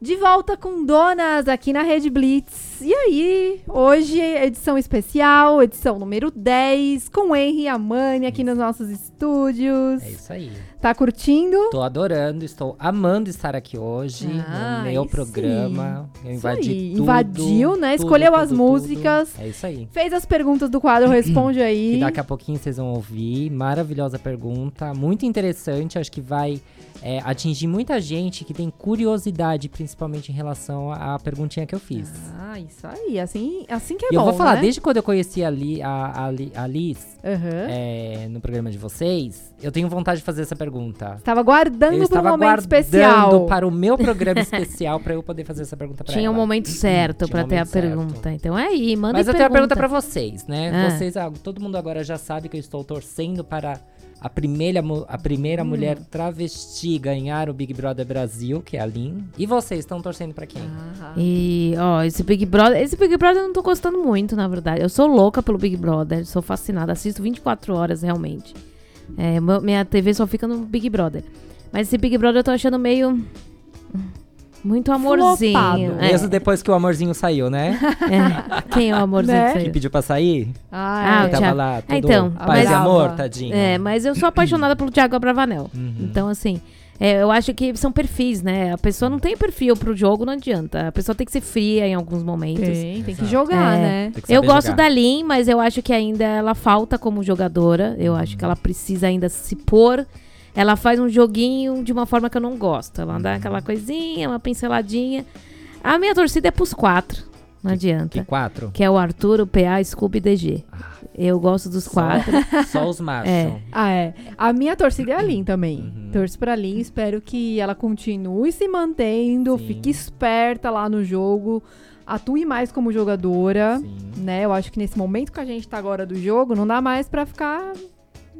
De volta com Donas aqui na Rede Blitz. E aí, hoje, edição especial, edição número 10, com Henry e a Mani aqui nos nossos estúdios. É isso aí. Tá curtindo? Tô adorando, estou amando estar aqui hoje Ah, no meu programa. Eu Isso invadi aí, tudo. invadiu, né? tudo, Escolheu tudo, as tudo. músicas. É isso aí. Fez as perguntas do quadro Responde aí. Que daqui a pouquinho vocês vão ouvir. Maravilhosa pergunta, muito interessante. Acho que vai é, atingir muita gente que tem curiosidade, principalmente em relação à perguntinha que eu fiz. Ah, isso aí. Assim, assim que é e eu bom, vou falar, né? desde quando eu conheci a, Li, a, a, a Liz Aham. é, no programa de vocês, eu tenho vontade de fazer essa pergunta. Estava guardando eu para um momento especial. para o meu programa especial para eu poder fazer essa pergunta para Tinha ela. um momento certo Tinha pra um ter a certo. pergunta. Então é aí, manda Mas eu pergunta. tenho uma pergunta pra vocês, né? Ah. Vocês, ah, todo mundo agora já sabe que eu estou torcendo para a primeira, a primeira Hum. mulher travesti ganhar o Big Brother Brasil, que é a Lin. E vocês estão torcendo pra quem? Ah, E, ó, esse Big Brother. Esse Big Brother eu não tô gostando muito, na verdade. Eu sou louca pelo Big Brother, sou fascinada. Assisto 24 horas, realmente. É, minha TV só fica no Big Brother. Mas esse Big Brother eu tô achando meio. Muito amorzinho. Flopado. É, Mesmo depois que o amorzinho saiu, né? é. Quem é o amorzinho Né? que que saiu? pediu pra sair? Ah, Ah, é. o Tava lá, todo então, paz mas- e amor, tadinho. É, mas eu sou apaixonada pelo Thiago Abravanel. Uhum. Então, assim, é, eu acho que são perfis, né? A pessoa não tem perfil pro jogo, não adianta. A pessoa tem que ser fria em alguns momentos. Tem, tem que jogar, É. né? Que Eu gosto jogar. da Lin, mas eu acho que ainda ela falta como jogadora. Eu acho que ela precisa ainda se pôr. Ela faz um joguinho de uma forma que eu não gosto. Ela dá aquela coisinha, uma pinceladinha. A minha torcida é pros quatro. Não adianta. Que quatro? Que é o Arthur, o PA, Scooby e DG. Eu gosto dos quatro. Só os machos. É. Ah, é. A minha torcida é a Lin também. Uhum. Torço pra Lin, espero que ela continue se mantendo, Sim. fique esperta lá no jogo, atue mais como jogadora, Sim. né? Eu acho que nesse momento que a gente tá agora do jogo, não dá mais pra ficar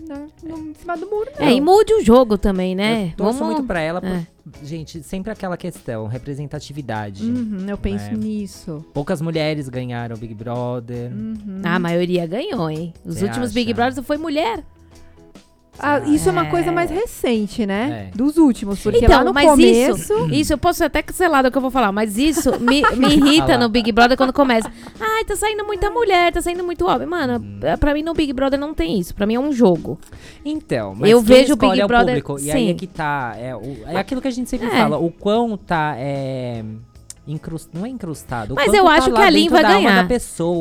né, no- em cima do muro, não. É, e mude o jogo também, né? Eu torço Vamos- muito pra ela, por- É. gente, sempre aquela questão, representatividade. Uhum, eu penso É. nisso. Poucas mulheres ganharam o Big Brother. Uhum. A maioria ganhou, hein? Os Você últimos acha? Big Brothers foi mulher. Ah, isso é uma É. coisa mais recente, né? É. Dos últimos, porque Então, lá no mas começo... isso, isso eu posso ser até cancelada o que eu vou falar, mas isso me, me irrita no Big Brother quando começa. Ai, tá saindo muita mulher, tá saindo muito homem. Mano, Hum. pra mim no Big Brother não tem isso. Pra mim é um jogo. Então, mas Eu vejo o Big é o Brother- público. E aí sim. é que tá. É, o- é aquilo que a gente sempre É. fala. O quão tá. É, incrus- não é incrustado. Mas eu tá acho lá que a Lin vai ganhar.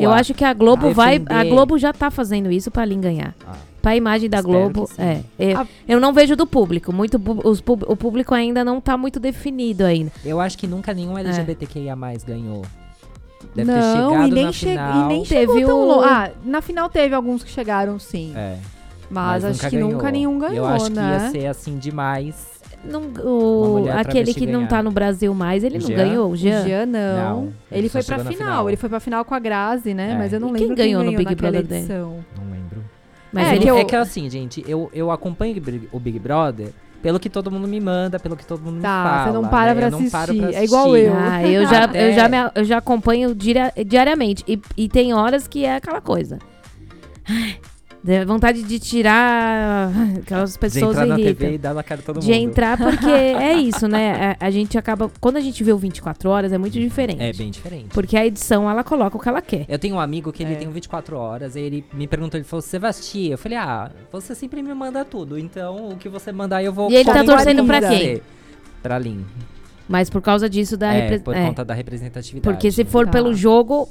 Eu acho que a Globo vai. A. Globo já tá fazendo isso pra Lin ganhar. Ah. Pra imagem da Espero Globo. É. Eu, A- eu não vejo do público. Muito, os o público ainda não tá muito definido ainda. Eu acho que nunca nenhum É. LGBTQIA ganhou. Deve ter não, e nem, na che- final. e nem Teve chegou tão o-. Ah, na final teve alguns que chegaram, sim. É, mas, acho nunca que ganhou. nunca nenhum ganhou, Eu acho né? que ia ser assim demais. Não, o, aquele que não ganhar. tá no Brasil mais, ele O não Jean? ganhou? O O Jean? Jean não. Não, ele ele foi pra final. final. Ele foi pra final com a Grazi, né? É. Mas eu não E lembro quem ganhou no Big Brother edição. Não lembro. Mas É, ele que eu- É que assim, gente, eu, eu acompanho o Big- Brother pelo que todo mundo me manda, pelo que todo mundo Tá, me fala. você não para né? pra eu não paro pra assistir. É igual eu. Ah, eu já, Até- eu já, me- eu já acompanho diria- diariamente. E, e tem horas que é aquela coisa. Ai, dá vontade de tirar aquelas De pessoas entrar na. TV e dar na cara de todo De mundo. entrar, porque é isso, né? A, a gente acaba. Quando a gente vê o 24 horas, é muito diferente. É bem diferente. Porque a edição, ela coloca o que ela quer. Eu tenho um amigo que ele É. tem um 24 horas, aí ele me perguntou, ele falou, você vai assistir? Eu falei, ah, você sempre me manda tudo, então o que você mandar eu vou E ele tá torcendo pra você." quem? Pra Lin. Mas por causa disso da é, repre- por é, conta da representatividade. Porque se for Tá. pelo jogo,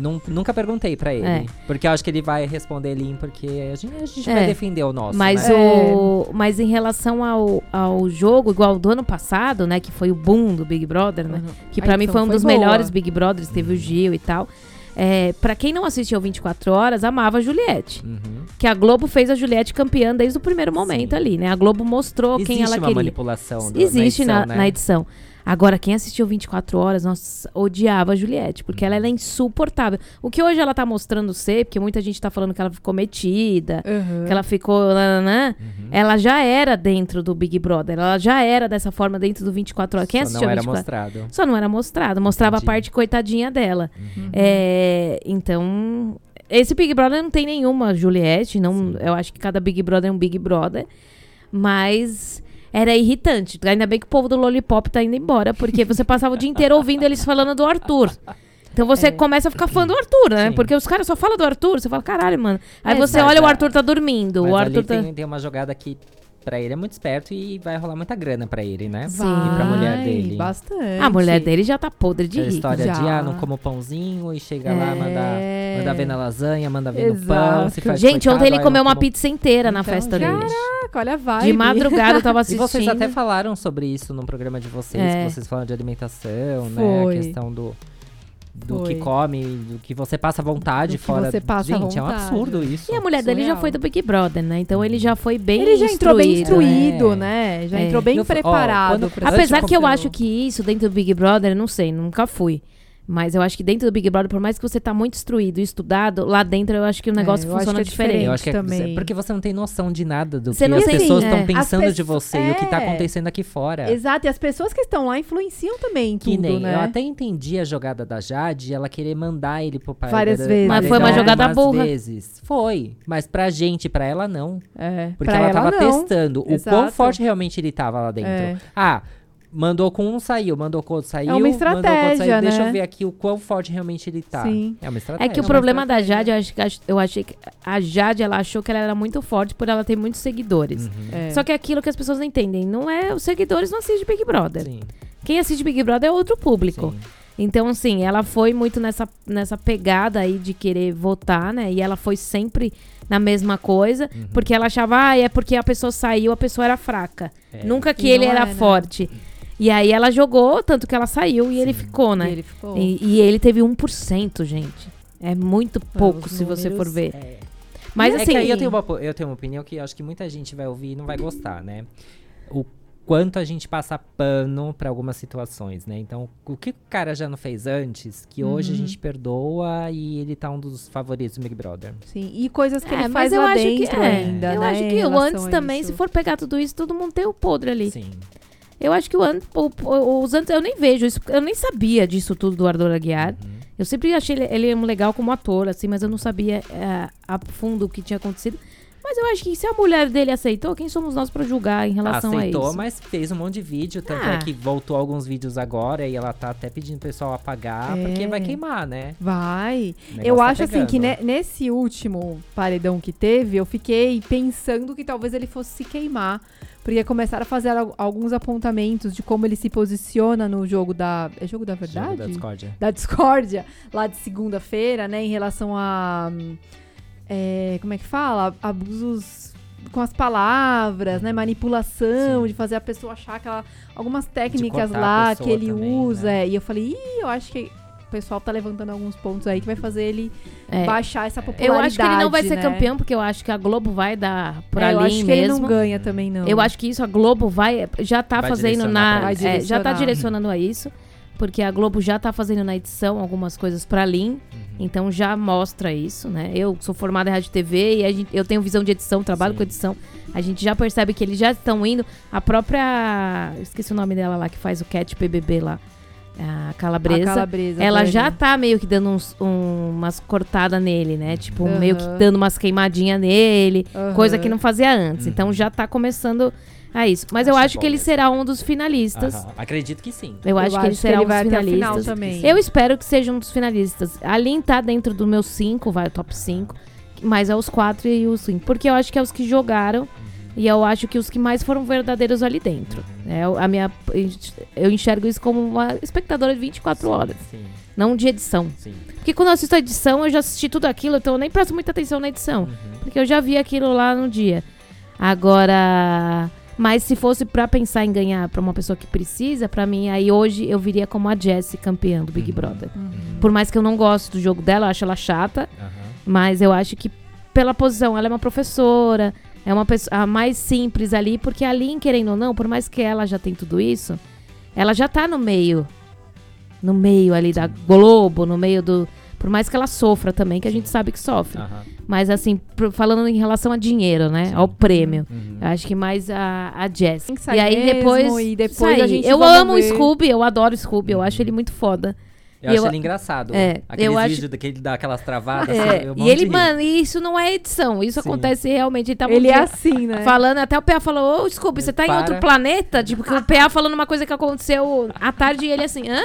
Nun- nunca perguntei pra ele. É. Porque eu acho que ele vai responder Lin, porque a gente, a gente É. vai defender o nosso, Mas, né? o, mas em relação ao, ao jogo, igual do ano passado, né? Que foi o boom do Big Brother, né? Que A pra mim edição foi um foi dos boa. melhores Big Brothers, teve o Gil e tal. É, para quem não assistiu 24 horas, amava a Juliette. Uhum. Que a Globo fez a Juliette campeã desde o primeiro momento Sim. ali, né? A Globo mostrou Existe quem ela uma queria. manipulação do, Existe na na, edição, né? na edição. Agora, quem assistiu 24 horas, nossa, odiava a Juliette, porque ela, ela é insuportável. O que hoje ela tá mostrando ser, porque muita gente tá falando que ela ficou metida, Uhum. que ela ficou. nananã, Uhum. Ela já era dentro do Big Brother. Ela já era dessa forma dentro do 24 horas. Quem Só assistiu não era 24 mostrado. Só não era mostrado. Mostrava Entendi. a parte coitadinha dela. Uhum. É, então, esse Big Brother não tem nenhuma Juliette. Não, Sim. eu acho que cada Big Brother é um Big Brother. Mas era irritante. Ainda bem que o povo do Lollipop tá indo embora, porque você passava o dia inteiro ouvindo eles falando do Arthur. Então você É. começa a ficar fã do Arthur, né? Sim. Porque os caras só falam do Arthur. Você fala, caralho, mano. Aí É, você olha, o Arthur tá dormindo. Mas o ali Arthur tá. tem, tem uma jogada que pra ele é muito esperto e vai rolar muita grana pra ele, né? Sim. E pra mulher dele. Bastante. A mulher dele já tá podre de A rico. história de, já. ah, não como pãozinho e chega lá, É. manda, manda ver na lasanha, manda ver no pão. Exato. Se faz Gente, coitado, ontem ele comeu uma como- pizza inteira na Então, festa já- dele. Caraca, olha a vibe. De madrugada eu tava E assistindo. vocês até falaram sobre isso no programa de vocês, É. que vocês falam de alimentação, né? Foi. A questão do, do Foi. que come, do que você passa vontade Do que fora. você passa Gente, é um vontade. absurdo isso. E a mulher dele já Surreal. foi do Big Brother, né? Então ele já foi bem Ele já entrou bem instruído. É. né? Já É. entrou bem Eu fa- ó, preparado. quando- Apesar que eu acho que isso dentro do Big Brother, não sei, nunca fui. Mas eu acho que dentro do Big Brother, por mais que você tá muito instruído e estudado, lá dentro eu acho que o negócio eu acho funciona que é diferente. Eu acho que é também. porque você não tem noção de nada do Você que não as tem- pessoas é. estão As pensando de você e o que tá é. acontecendo aqui fora. Exato, e as pessoas que estão lá influenciam também em Que tudo, nem, né? eu até entendi a jogada da Jade, ela querer mandar ele pro pai. Várias vezes. Mas foi uma jogada burra. vezes. Foi, mas pra gente, pra ela não. É, Porque pra ela, ela tava não. testando o quão Exato. forte realmente ele tava lá dentro. É. Ah, mandou com um, saiu, mandou com outro, saiu. uma mandou com outro, estratégia, saiu. Deixa né? eu ver aqui o quão forte realmente ele tá. Sim. É uma estratégia. É que o uma problema da estratégia. Jade, eu, acho, que- eu achei que a Jade, ela achou que ela era muito forte por ela ter muitos seguidores. Uhum. É. Só que é aquilo que as pessoas não entendem. Não é, os seguidores não assistem Big Brother. Sim, Quem assiste Big Brother é outro público. sim. Então, assim, ela foi muito nessa, nessa pegada aí de querer votar, né? E ela foi sempre na mesma coisa, Uhum. porque ela achava, ah, é porque a pessoa saiu, a pessoa era fraca. É. Nunca que E ele não era é, né? forte. E aí ela jogou, tanto que ela saiu e ele ficou, E né? ele ficou. E, e ele teve 1%, gente. É muito pouco, os se você for ver. É. Mas é assim. que aí eu tenho, uma, eu tenho uma opinião que eu acho que muita gente vai ouvir e não vai gostar, né? O quanto a gente passa pano pra algumas situações, né? Então, o que o cara já não fez antes, que hoje Uhum. a gente perdoa e ele tá um dos favoritos do Big Brother. Sim, e coisas que É, ele mas faz eu lá acho dentro que é. ainda, Eu né, acho em que o antes também, isso. se for pegar tudo isso, todo mundo tem o podre ali. Sim. Eu acho que o antes, o- o- os antes, eu nem vejo isso, eu nem sabia disso tudo do Ardor Aguiar. Uhum. Eu sempre achei ele, ele legal como ator, assim, mas eu não sabia é, a fundo o que tinha acontecido. Mas eu acho que se a mulher dele aceitou, quem somos nós pra julgar em relação Aceitou, a isso? mas fez um monte de vídeo, tanto Ah. é que voltou alguns vídeos agora e ela tá até pedindo pro pessoal apagar, É. porque vai queimar, né? Vai. O Eu tá acho assim que ne- nesse último paredão que teve, eu fiquei pensando que talvez ele fosse se queimar. Porque começaram a fazer al- alguns apontamentos de como ele se posiciona no jogo da. É jogo da verdade? Jogo da discórdia. da discórdia lá de segunda-feira, né, em relação a hum, é, como é que fala? Abusos com as palavras, né, manipulação, Sim. de fazer a pessoa achar que ela algumas técnicas lá que ele também, usa, né? e eu falei, Ih, eu acho que o pessoal tá levantando alguns pontos aí que vai fazer ele É. baixar essa Eu popularidade. acho que ele não vai ser né? campeão, porque eu acho que a Globo vai dar por É, eu ali acho que mesmo. ele não ganha também, não. Eu acho que isso a Globo vai já tá Vai fazendo na é, já tá direcionando a isso, porque a Globo já tá fazendo na edição algumas coisas pra Lin, Uhum. então já mostra isso, né? Eu sou formada em rádio e TV e a gente- eu tenho visão de edição, trabalho Sim. com edição. A gente já percebe que eles já estão indo. A própria, esqueci o nome dela lá que faz o Cat PBB lá, a Calabresa. a calabresa Ela já tá meio que dando uns, um- umas cortadas nele, né? Tipo, Aham. meio que dando umas queimadinhas nele. Aham. Coisa que não fazia antes. Uhum. Então já tá começando a isso. Mas eu Acho acho que ele mesmo. será um dos finalistas. Aham. Acredito que sim. Eu, acho que ele será um dos vai até a final finalistas. também. Eu espero que seja um dos finalistas. A Lin tá dentro do meu 5, vai, top 5. Mas é os 4 e os 5. Porque eu acho que é os que jogaram. E eu acho que os que mais foram verdadeiros ali dentro. É, a minha, eu enxergo isso como uma espectadora de 24 horas. Sim, Não de edição. sim. Porque quando eu assisto a edição, eu já assisti tudo aquilo, então eu nem presto muita atenção na edição. Uhum. Porque eu já vi aquilo lá no dia. Agora. Mas se fosse pra pensar em ganhar pra uma pessoa que precisa, pra mim, aí hoje eu viria como a Jessie campeã do Big Uhum. Brother. Uhum. Por mais que eu não goste do jogo dela, eu acho ela chata, Aham. mas eu acho que pela posição, ela é uma professora, é uma pessoa a mais simples ali, porque a Lin, querendo ou não, por mais que ela já tem tudo isso, ela já tá no meio. No meio ali da Globo, no meio do. Por mais que ela sofra também, que a gente sabe que sofre. Aham. Mas assim, pro- falando em relação a dinheiro, né? Sim. Ao prêmio. Uhum. Eu acho que mais a, a Jess. Tem que sair E aí mesmo, depois. e depois sair. a gente eu amo o ver. Scooby, eu adoro o Scooby, eu Uhum. acho ele muito foda. Eu E acho eu- ele engraçado. É, Aqueles eu acho- vídeos daquele dá aquelas travadas. É, assim, eu e ele, mano, isso não é edição. Isso Sim. acontece realmente. Ele, um Ele é assim, né? Falando, até o PA falou, ô, Scooby, você tá em Para. outro planeta? Tipo, que o PA falando uma coisa que aconteceu à tarde e ele assim, hã?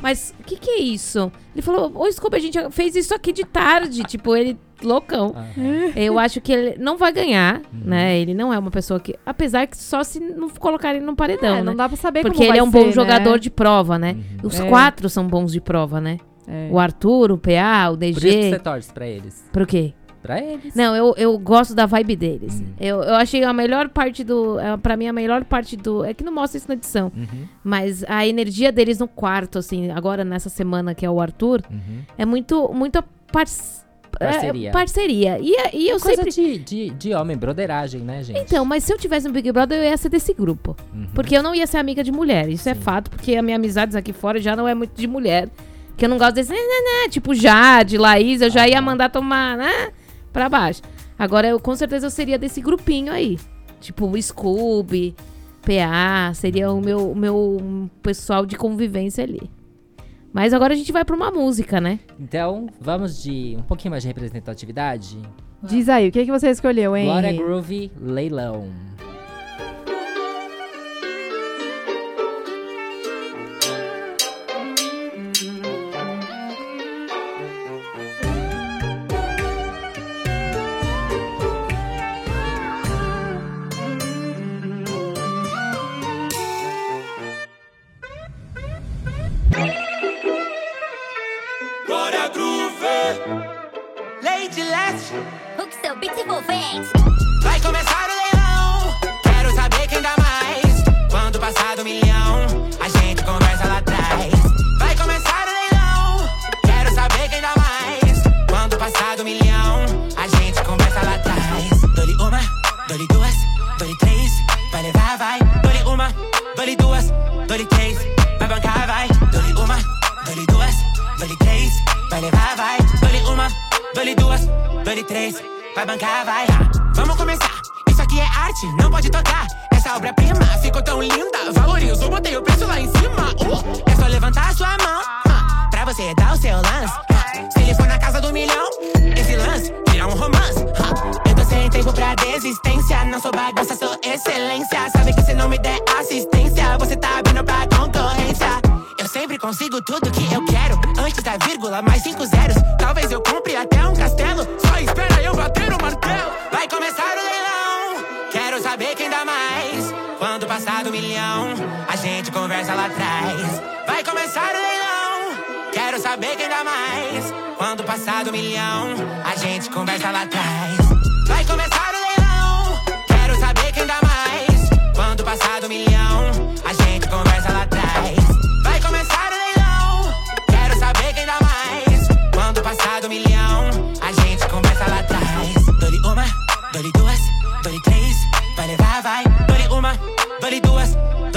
Mas o que que é isso? Ele falou, ô, Scooby, a gente fez isso aqui de tarde. Tipo, ele loucão. Aham. Eu acho que ele não vai ganhar, Uhum. né? Ele não é uma pessoa que... Apesar que só se não colocarem no paredão, É, né? não dá pra saber Porque como ele vai é um bom ser, né? jogador de prova, né? Os É. quatro são bons de prova, né? É. O Arthur, o PA, o Por isso que você DG. torce pra eles. Pro quê? Pra eles. Não, eu, eu gosto da vibe deles. Hum. Eu, eu achei a melhor parte do. é, Pra mim, a melhor parte do. É que não mostra isso na edição. Uhum, Mas a energia deles no quarto, assim, agora nessa semana que é o Arthur, uhum. é muito. Muita par- Parceria. é, parceria. E, e eu Coisa sempre. de, de, de homem, broderagem, né, gente? Então, mas se eu tivesse no Big Brother, eu ia ser desse grupo. Uhum. Porque eu não ia ser amiga de mulher. Isso é Sim. fato, porque a minha amizades aqui fora já não é muito de mulher. Que eu não gosto desse. Né, né, né, tipo Jade, Laís, eu já ia Aham. mandar tomar, né? Pra baixo. Agora, eu com certeza eu seria desse grupinho aí. Tipo, o Scooby, PA, seria o meu, o meu pessoal de convivência ali. Mas agora a gente vai pra uma música, né? Então, vamos de um pouquinho mais de representatividade? Diz aí, o que, que você escolheu, hein? Glória Groove, Leilão.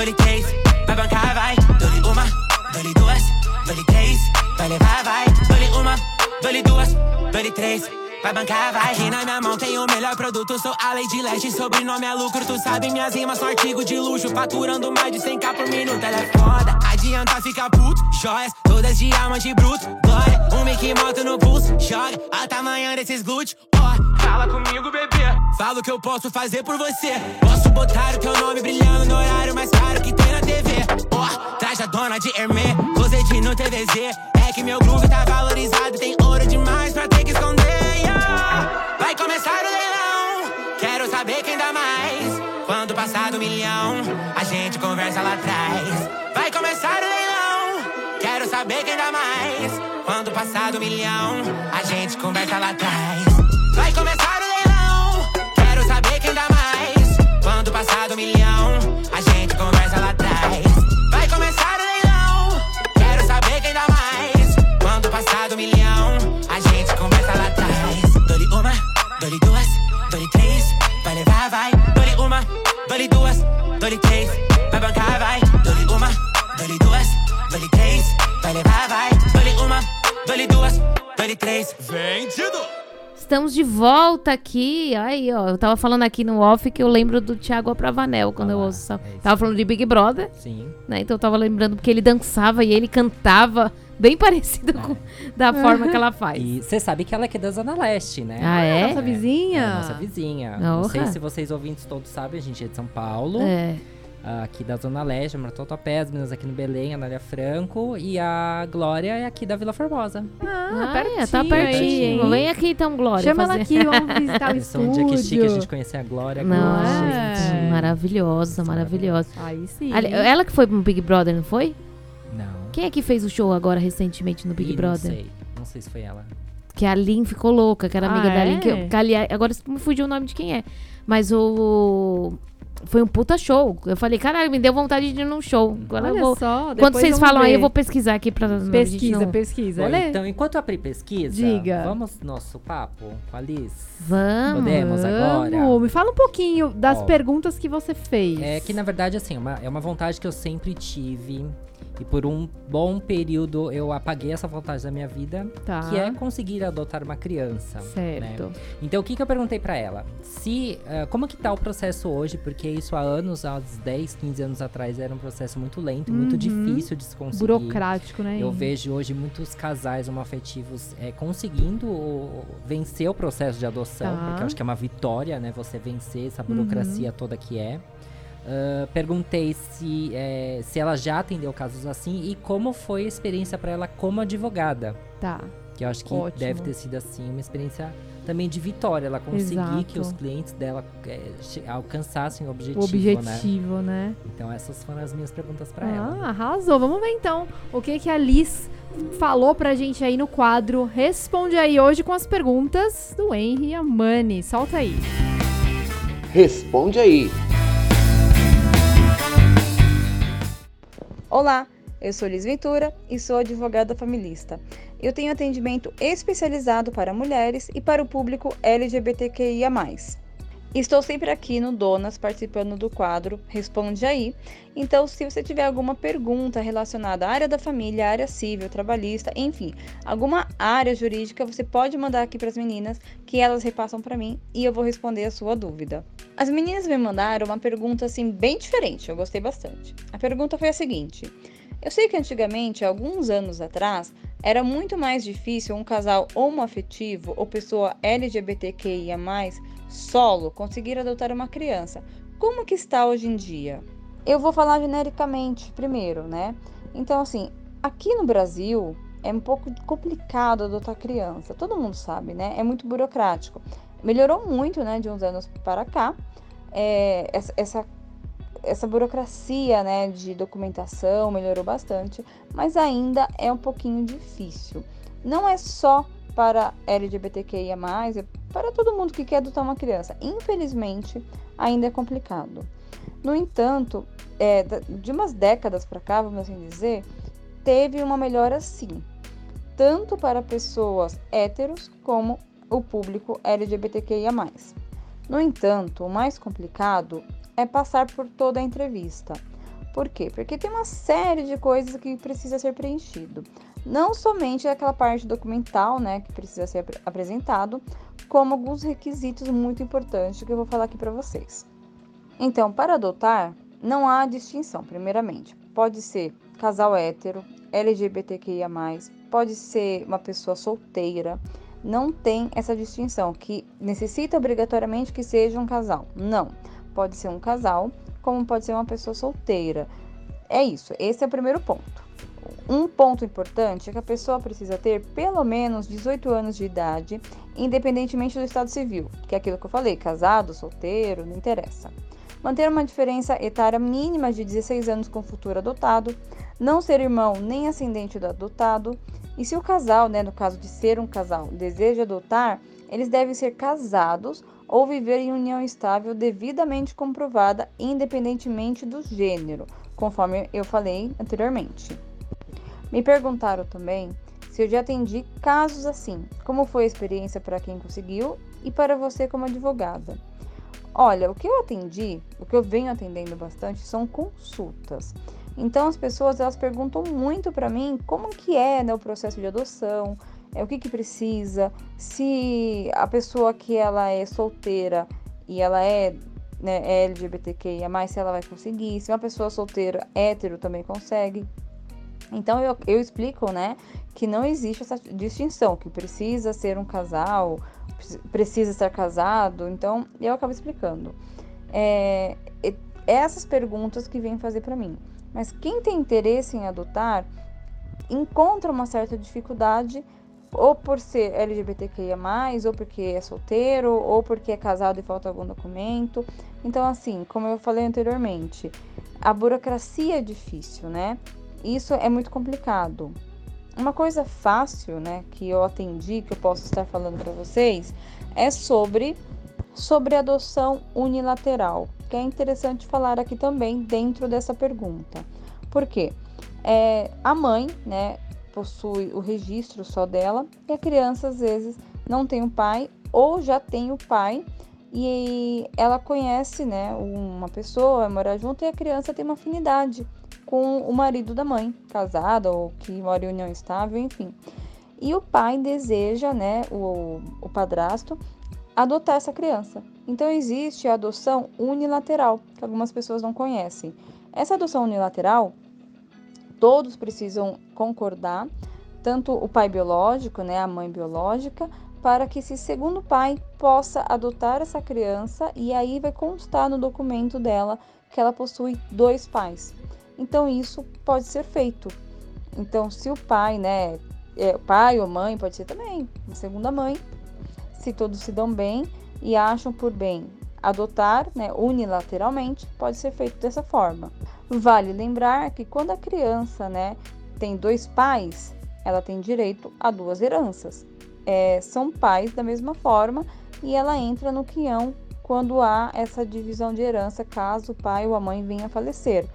Dole três. Vai bancar, vai. Dole uma, dole duas, dole três. Vai levar, vai. Dole uma, dole duas, dole três. Vai bancar, vai. Aqui na minha mão tem o melhor produto. Sou a Lady Leste, sobrenome é lucro. Tu sabe, minhas rimas são artigo de luxo. Faturando mais de 100k por minuto. Ela é foda. Adianta ficar puto. Joias, todas diamante bruto. Glória, um Mickey moto no pulso. Joga a tamanho desses glúteos. Ó, fala comigo, bebê. Fala o que eu posso fazer por você. Posso botar o teu nome brilhando no horário mais caro que tem na TV. Ó, traz a dona de Hermé, closet no TVZ. É que meu groove tá valorizado, tem ouro demais pra ter que esconder. yeah. Vai começar o leilão, quero saber quem dá mais. Quando passar do milhão, a gente conversa lá atrás. Vai começar o leilão, quero saber quem dá mais. Quando passar do milhão, a gente conversa lá atrás. Vai começar o leilão, quero saber quem dá mais. Quando passar do milhão, a gente conversa lá atrás. Vai começar o leilão, quero saber quem dá mais. Quando passar do milhão, a gente conversa lá atrás. Dole uma, dole duas, dole três. Vai levar, vai. Dole uma, dole duas, dole três. Vai bancar, vai. Duas, três. Vendido! Estamos de volta aqui. Aí, ó. Eu tava falando aqui no off que eu lembro do Thiago Abravanel quando Ah eu ouço. essa- é Tava falando de Big Brother, Sim. né? Então eu tava lembrando porque ele dançava e ele cantava bem parecido com da forma que ela faz. E você sabe que ela é aqui da Zona Leste, né? Ah, é? Nossa vizinha? É, nossa vizinha. Não sei se vocês ouvintes todos sabem, a gente é de São Paulo. É. aqui da Zona Leste, Tatuapé, as meninas aqui no Belém, a Nália Franco. E a Glória é aqui da Vila Formosa. Ah, Ah, pertinho, é, tá pertinho. aí? Vem aqui então, Glória. Chama ela fazer- aqui, vamos visitar o é um dia que chique a gente estúdio. conhecer a Glória. Não, É. gente, maravilhosa, maravilhosa. Aí sim. Ali- Ela que foi pro Big Brother, não foi? Não. Quem é que fez o show agora recentemente no Big Ih, Brother? Não sei. Não sei se foi ela. Que a Lin ficou louca, que era amiga Ah, da Lin. Que, é? que, aliás, agora me fugiu o nome de quem é. Mas o. Foi um puta show. Eu falei, caralho, me deu vontade de ir num show. Agora eu Olha vou. só, Quando vocês falam aí, ver. eu vou pesquisar aqui pra. Pesquisa, não- pesquisa. Bom, é- então, enquanto a Pri pesquisa, Diga. vamos no nosso papo com a Liz. Vamos. Podemos agora? Vamos, Me fala um pouquinho das Ó. perguntas que você fez. É que, na verdade, assim, uma- é uma vontade que eu sempre tive. E por um bom período eu apaguei essa vontade da minha vida, Tá. que é conseguir adotar uma criança. né? Certo. Então, o que, que eu perguntei pra ela? Se, ah, como que tá o processo hoje? Porque isso há anos, há uns 10, 15 anos atrás, era um processo muito lento, muito Uhum. difícil de se conseguir. Burocrático, né? Eu vejo hoje muitos casais homoafetivos é, conseguindo vencer o processo de adoção, Tá. Uhum. porque eu acho que é uma vitória, né? Você vencer essa burocracia toda que é. Ah, perguntei se, é, se ela já atendeu casos assim e como foi a experiência para ela como advogada. Tá. Que eu acho que Ótimo. deve ter sido assim uma experiência também de vitória. Ela conseguir que os Exato. clientes dela é, alcançassem o O objetivo, né? objetivo, né? Então essas foram as minhas perguntas para Ah, ela. arrasou. Vamos ver então o que, que a Liz falou pra gente aí no quadro. Responde aí hoje com as perguntas do Henry e a Mani. Solta aí. Responde aí. Olá, eu sou Liz Ventura e sou advogada familista. Eu tenho atendimento especializado para mulheres e para o público LGBTQIA+. Estou sempre aqui no Donas participando do quadro Responde Aí. Então, se você tiver alguma pergunta relacionada à área da família, área civil, trabalhista, enfim, alguma área jurídica, você pode mandar aqui para as meninas que elas repassam para mim e eu vou responder a sua dúvida. As meninas me mandaram uma pergunta assim bem diferente, eu gostei bastante. A pergunta foi a seguinte: Eu sei que antigamente, alguns anos atrás, era muito mais difícil um casal homoafetivo ou pessoa LGBTQIA+, solo, conseguir adotar uma criança. Como que está hoje em dia? Eu vou falar genericamente primeiro, né? Então, assim, aqui no Brasil é um pouco complicado adotar criança. Todo mundo sabe, né? É muito burocrático. Melhorou muito, né, de uns anos para cá. É, essa, essa, essa burocracia, né, de documentação melhorou bastante, mas ainda é um pouquinho difícil. Não é só para LGBTQIA+, é para todo mundo que quer adotar uma criança. Infelizmente, ainda é complicado. No entanto, é, de umas décadas para cá, vamos assim dizer, teve uma melhora sim, tanto para pessoas héteros como o público LGBTQIA+. No entanto, o mais complicado é passar por toda a entrevista. Por quê? Porque tem uma série de coisas que precisa ser preenchido. Não somente aquela parte documental, né, que precisa ser apre- apresentado, como alguns requisitos muito importantes que eu vou falar aqui para vocês. Então, para adotar, não há distinção, primeiramente. Pode ser casal hétero, LGBTQIA+, pode ser uma pessoa solteira, não tem essa distinção que necessita obrigatoriamente que seja um casal. Não. Pode ser um casal, como pode ser uma pessoa solteira. É isso. Esse é o primeiro ponto. Um ponto importante é que a pessoa precisa ter pelo menos 18 anos de idade, independentemente do estado civil, que é aquilo que eu falei, casado, solteiro, não interessa. Manter uma diferença etária mínima de 16 anos com o futuro adotado, não ser irmão nem ascendente do adotado, e se o casal, né, no caso de ser um casal, deseja adotar, eles devem ser casados ou viver em união estável devidamente comprovada, independentemente do gênero, conforme eu falei anteriormente. Me perguntaram também se eu já atendi casos assim, como foi a experiência para quem conseguiu e para você como advogada. Olha, o que eu atendi, o que eu venho atendendo bastante são consultas. Então as pessoas elas perguntam muito para mim como que é né, o processo de adoção, é, o que, que precisa, se a pessoa que ela é solteira e ela é, né, é LGBTQIA, se ela vai conseguir, se uma pessoa solteira hétero também consegue. Então eu, eu explico, né, que não existe essa distinção, que precisa ser um casal, precisa estar casado. Então eu acabo explicando. É, é essas perguntas que vêm fazer para mim. Mas quem tem interesse em adotar encontra uma certa dificuldade ou por ser LGBTQIA+, ou porque é solteiro, ou porque é casado e falta algum documento. Então, assim, como eu falei anteriormente, a burocracia é difícil, né? Isso é muito complicado. Uma coisa fácil, né, que eu atendi, que eu posso estar falando para vocês, é sobre sobre adoção unilateral, que é interessante falar aqui também dentro dessa pergunta. Por quê? É, a mãe, né, possui o registro só dela e a criança às vezes não tem o pai ou já tem o pai e ela conhece, né, uma pessoa, morar junto e a criança tem uma afinidade com o marido da mãe, casada ou que mora em união estável, enfim. E o pai deseja, né, o, o padrasto, adotar essa criança. Então existe a adoção unilateral, que algumas pessoas não conhecem. Essa adoção unilateral, todos precisam concordar, tanto o pai biológico, né, a mãe biológica, para que esse segundo pai possa adotar essa criança e aí vai constar no documento dela que ela possui dois pais. Então isso pode ser feito. Então, se o pai, né, é, pai ou mãe, pode ser também segunda mãe, se todos se dão bem e acham por bem adotar, né, unilateralmente, pode ser feito dessa forma. Vale lembrar que quando a criança, né, tem dois pais, ela tem direito a duas heranças. É, são pais da mesma forma e ela entra no quião quando há essa divisão de herança caso o pai ou a mãe venha a falecer.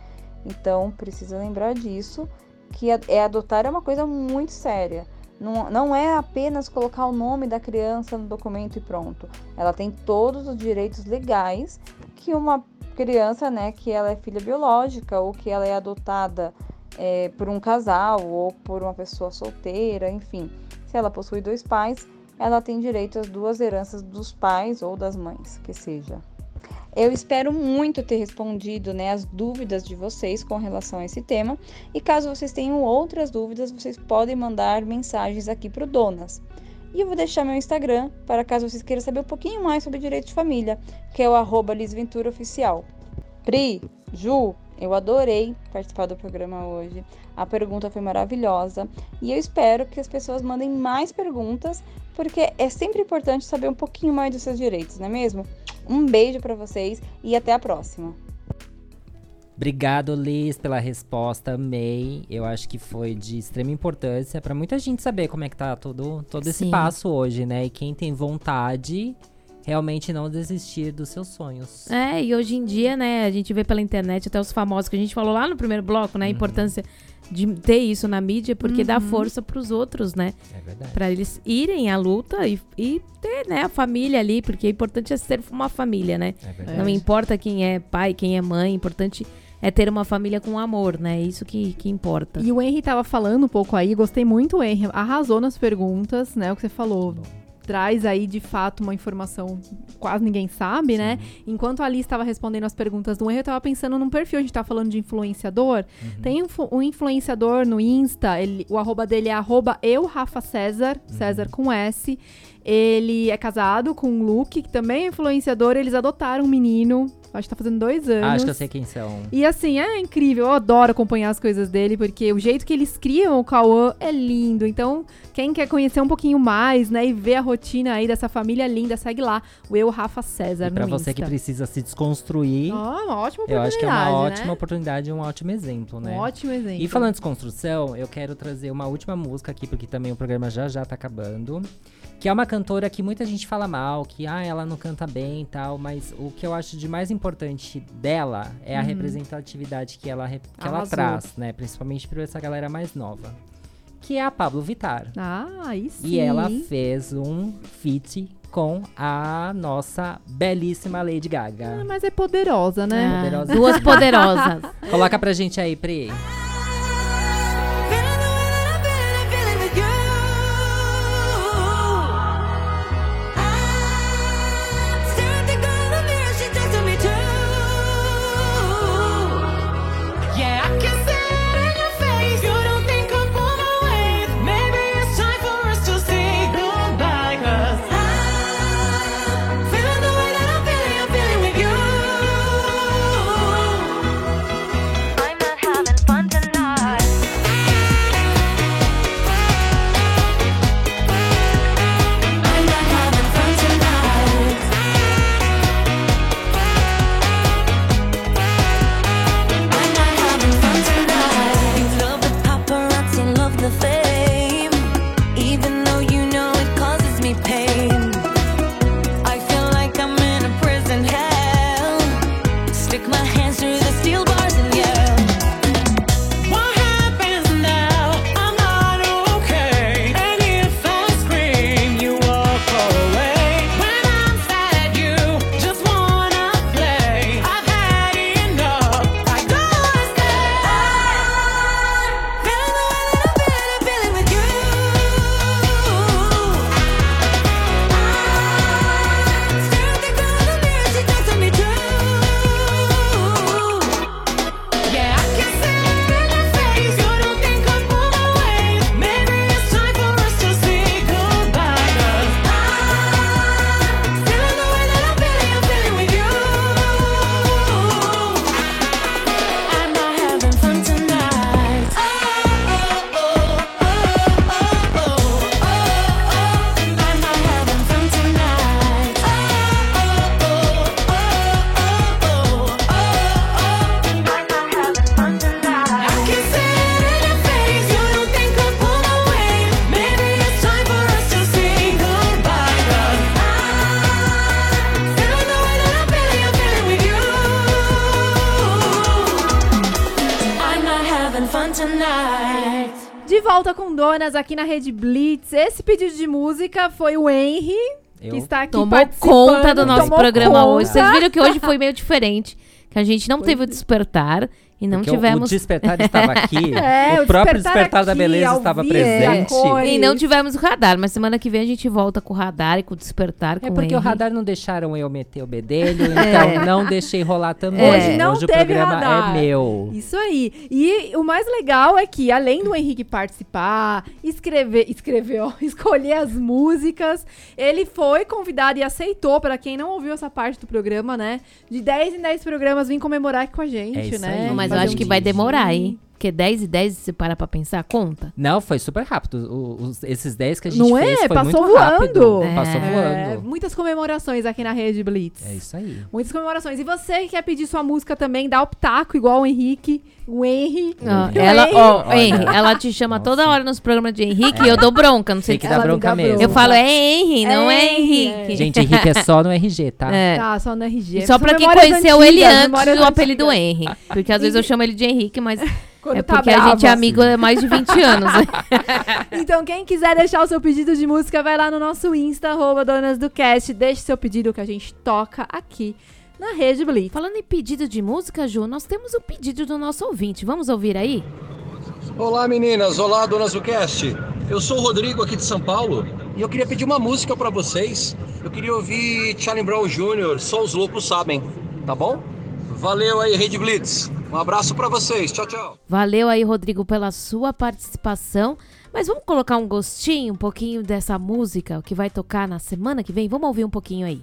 Então, precisa lembrar disso, que é adotar é uma coisa muito séria. Não, não é apenas colocar o nome da criança no documento e pronto. Ela tem todos os direitos legais que uma criança, né, que ela é filha biológica ou que ela é adotada é, por um casal ou por uma pessoa solteira, enfim. Se ela possui dois pais, ela tem direito às duas heranças dos pais ou das mães, que seja. Eu espero muito ter respondido né, as dúvidas de vocês com relação a esse tema. E caso vocês tenham outras dúvidas, vocês podem mandar mensagens aqui para o Donas. E eu vou deixar meu Instagram para caso vocês queiram saber um pouquinho mais sobre direito de família, que é o arroba Oficial. Pri, Ju, eu adorei participar do programa hoje. A pergunta foi maravilhosa e eu espero que as pessoas mandem mais perguntas, porque é sempre importante saber um pouquinho mais dos seus direitos, não é mesmo? Um beijo para vocês e até a próxima. Obrigado, Liz, pela resposta. Amei. Eu acho que foi de extrema importância para muita gente saber como é que tá todo, todo esse passo hoje, né? E quem tem vontade, realmente não desistir dos seus sonhos. É, e hoje em dia, né, a gente vê pela internet até os famosos que a gente falou lá no primeiro bloco, né, a importância de ter isso na mídia, porque dá força pros outros, né? É verdade. Pra eles irem à luta e, e ter, né, a família ali, porque o importante é ser uma família, né? É verdade. Não importa quem é pai, quem é mãe, o importante é ter uma família com amor, né? Isso que, que importa. E o Henry tava falando um pouco aí, gostei muito, o Henry arrasou nas perguntas, né? O que você falou. Traz aí, de fato, uma informação quase ninguém sabe, né? Enquanto a Alice estava respondendo as perguntas do Henry, eu tava pensando num perfil. A gente tá falando de influenciador. Tem um, um influenciador no Insta, ele- o arroba dele é arroba eu, Rafa César, César com S. Ele é casado com um Luke, que também é influenciador. Eles adotaram um menino, acho que tá fazendo dois anos. Acho que eu sei quem são. E assim, é incrível, eu adoro acompanhar as coisas dele, porque o jeito que eles criam o Cauã é lindo. Então, quem quer conhecer um pouquinho mais, né, e ver a rotina aí dessa família linda, segue lá, o Eu Rafa César E pra no você que Insta. precisa se desconstruir, Ó, uma ótima eu oportunidade, acho que é uma ótima né? oportunidade e um ótimo exemplo, né? Um ótimo exemplo. E falando de desconstrução, eu quero trazer uma última música aqui, porque também o programa já já tá acabando. Que é uma cantora que muita gente fala mal, que ah, ela não canta bem e tal, mas o que eu acho de mais importante dela é a representatividade que ela, que ela Uhum. Traz, né? Principalmente pra essa galera mais nova. Que é a Pablo Vittar. Ah, aí sim. E ela fez um feat com a nossa belíssima Lady Ah, Gaga. mas é poderosa, né? Ah, Poderosa. Duas poderosas. Coloca pra gente aí, Pri. Aqui na Rede Blitz. Esse pedido de música foi o Henry, Eu que está aqui Tomou participando, conta do nosso tomou programa conta. hoje. Vocês viram que hoje foi meio diferente. Que a gente não teve o despertar e não Porque o- tivemos. O despertar estava aqui. É, o próprio despertar despertar da beleza estava presente. E não tivemos o radar, mas semana que vem a gente volta com o radar e com o despertar. É com porque o Henry. radar não deixaram eu meter o bedelho, então não deixei rolar também. Hoje não Hoje o teve programa radar. é meu. Isso aí. E o mais legal é que, além do Henrique participar, escrever, escrever, ó, escolher as músicas, ele foi convidado e aceitou, para quem não ouviu essa parte do programa, né? De 10 em 10 programas vir comemorar aqui com a gente, É isso né? aí. Não, mas eu acho um que vai demorar, hein? Porque 10 e 10, se parar pra pensar, conta. Não, foi super rápido. O- os- esses 10 que a gente Não fez é? foi Passou muito rápido. voando. Passou É, voando. muitas comemorações aqui na Rede Blitz. É isso aí. Muitas comemorações. E você que quer pedir sua música também, dá o pitaco, igual o Henrique, o Henry. Henry. ela, ó, Olha. Henry, ela te chama Nossa. toda hora nos programas de Henrique e eu dou bronca, não sei que ela me bronca dá mesmo. bronca. Eu falo, é Henry, não é, É Henry, Henrique. Gente, Henrique é só no RG, tá? É. Tá, só no RG. E só pra quem conheceu ele antigas, antes memórias do apelido. Henry. Porque às vezes eu chamo ele de Henrique, mas Quando é tá porque a gente é brava. amigo há mais de 20 anos. né? Então, quem quiser deixar o seu pedido de música, vai lá no nosso Insta, arroba Donas do Cast. Deixe seu pedido que a gente toca aqui na Rede Blitz. Falando em pedido de música, Ju, nós temos o pedido do nosso ouvinte. Vamos ouvir aí? Olá meninas, olá donas do cast. Eu sou o Rodrigo aqui de São Paulo e eu queria pedir uma música pra vocês. Eu queria ouvir Charlie Brown Jr., Só os Loucos Sabem, tá bom? Valeu aí, Rede Blitz. Um abraço pra vocês, tchau, tchau. Valeu aí, Rodrigo, pela sua participação. Mas vamos colocar um gostinho, um pouquinho dessa música que vai tocar na semana que vem? Vamos ouvir um pouquinho aí.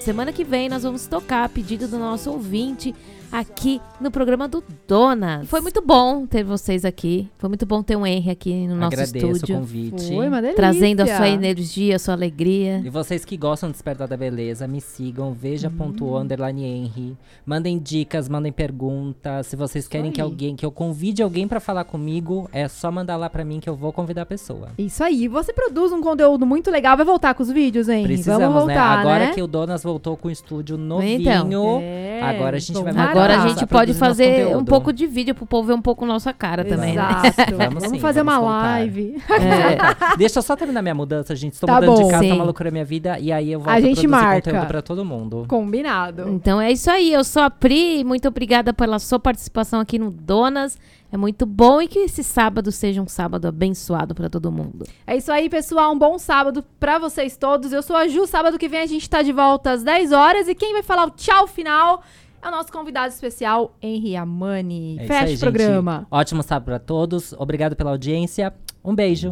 Semana que vem nós vamos tocar a pedido do nosso ouvinte aqui no programa do Dona. Foi muito bom ter vocês aqui. Foi muito bom ter um Henry aqui no nosso Agradeço o estúdio. convite. Foi uma delícia. Trazendo a sua energia, a sua alegria. E vocês que gostam do Despertar da Beleza, me sigam, veja ponto Hum. underline Henry. Mandem dicas, mandem perguntas. Se vocês querem que alguém, que eu convide alguém pra falar comigo, é só mandar lá pra mim que eu vou convidar a pessoa. Isso aí. Você produz um conteúdo muito legal. Vai voltar com os vídeos, Henry? Precisamos, Vamos né? voltar, Agora né? que o Donas voltou com o estúdio novinho, Então. É, agora a gente vai vamos Agora a lá. gente Tá pode fazer um pouco de vídeo pro povo ver um pouco nossa cara também, né? Exato. Vamos vamos sim, fazer vamos uma live. É. Deixa eu só terminar minha mudança, gente. Estou Tá mudando bom. de casa, Sim. tá uma loucura minha vida. E aí eu volto A gente produzir marca. conteúdo pra todo mundo. Combinado. Então é isso aí, eu sou a Pri, muito obrigada pela sua participação aqui no Donas. É muito bom e que esse sábado seja um sábado abençoado pra todo mundo. É isso aí, pessoal. Um bom sábado pra vocês todos. Eu sou a Ju. Sábado que vem a gente tá de volta às 10 horas. E quem vai falar o tchau final é o nosso convidado especial, Henry Amani. É Fecha aí, o programa. Gente. Ótimo sábado pra todos. Obrigado pela audiência. Um beijo.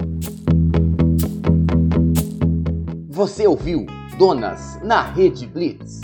Você ouviu Donas na Rede Blitz.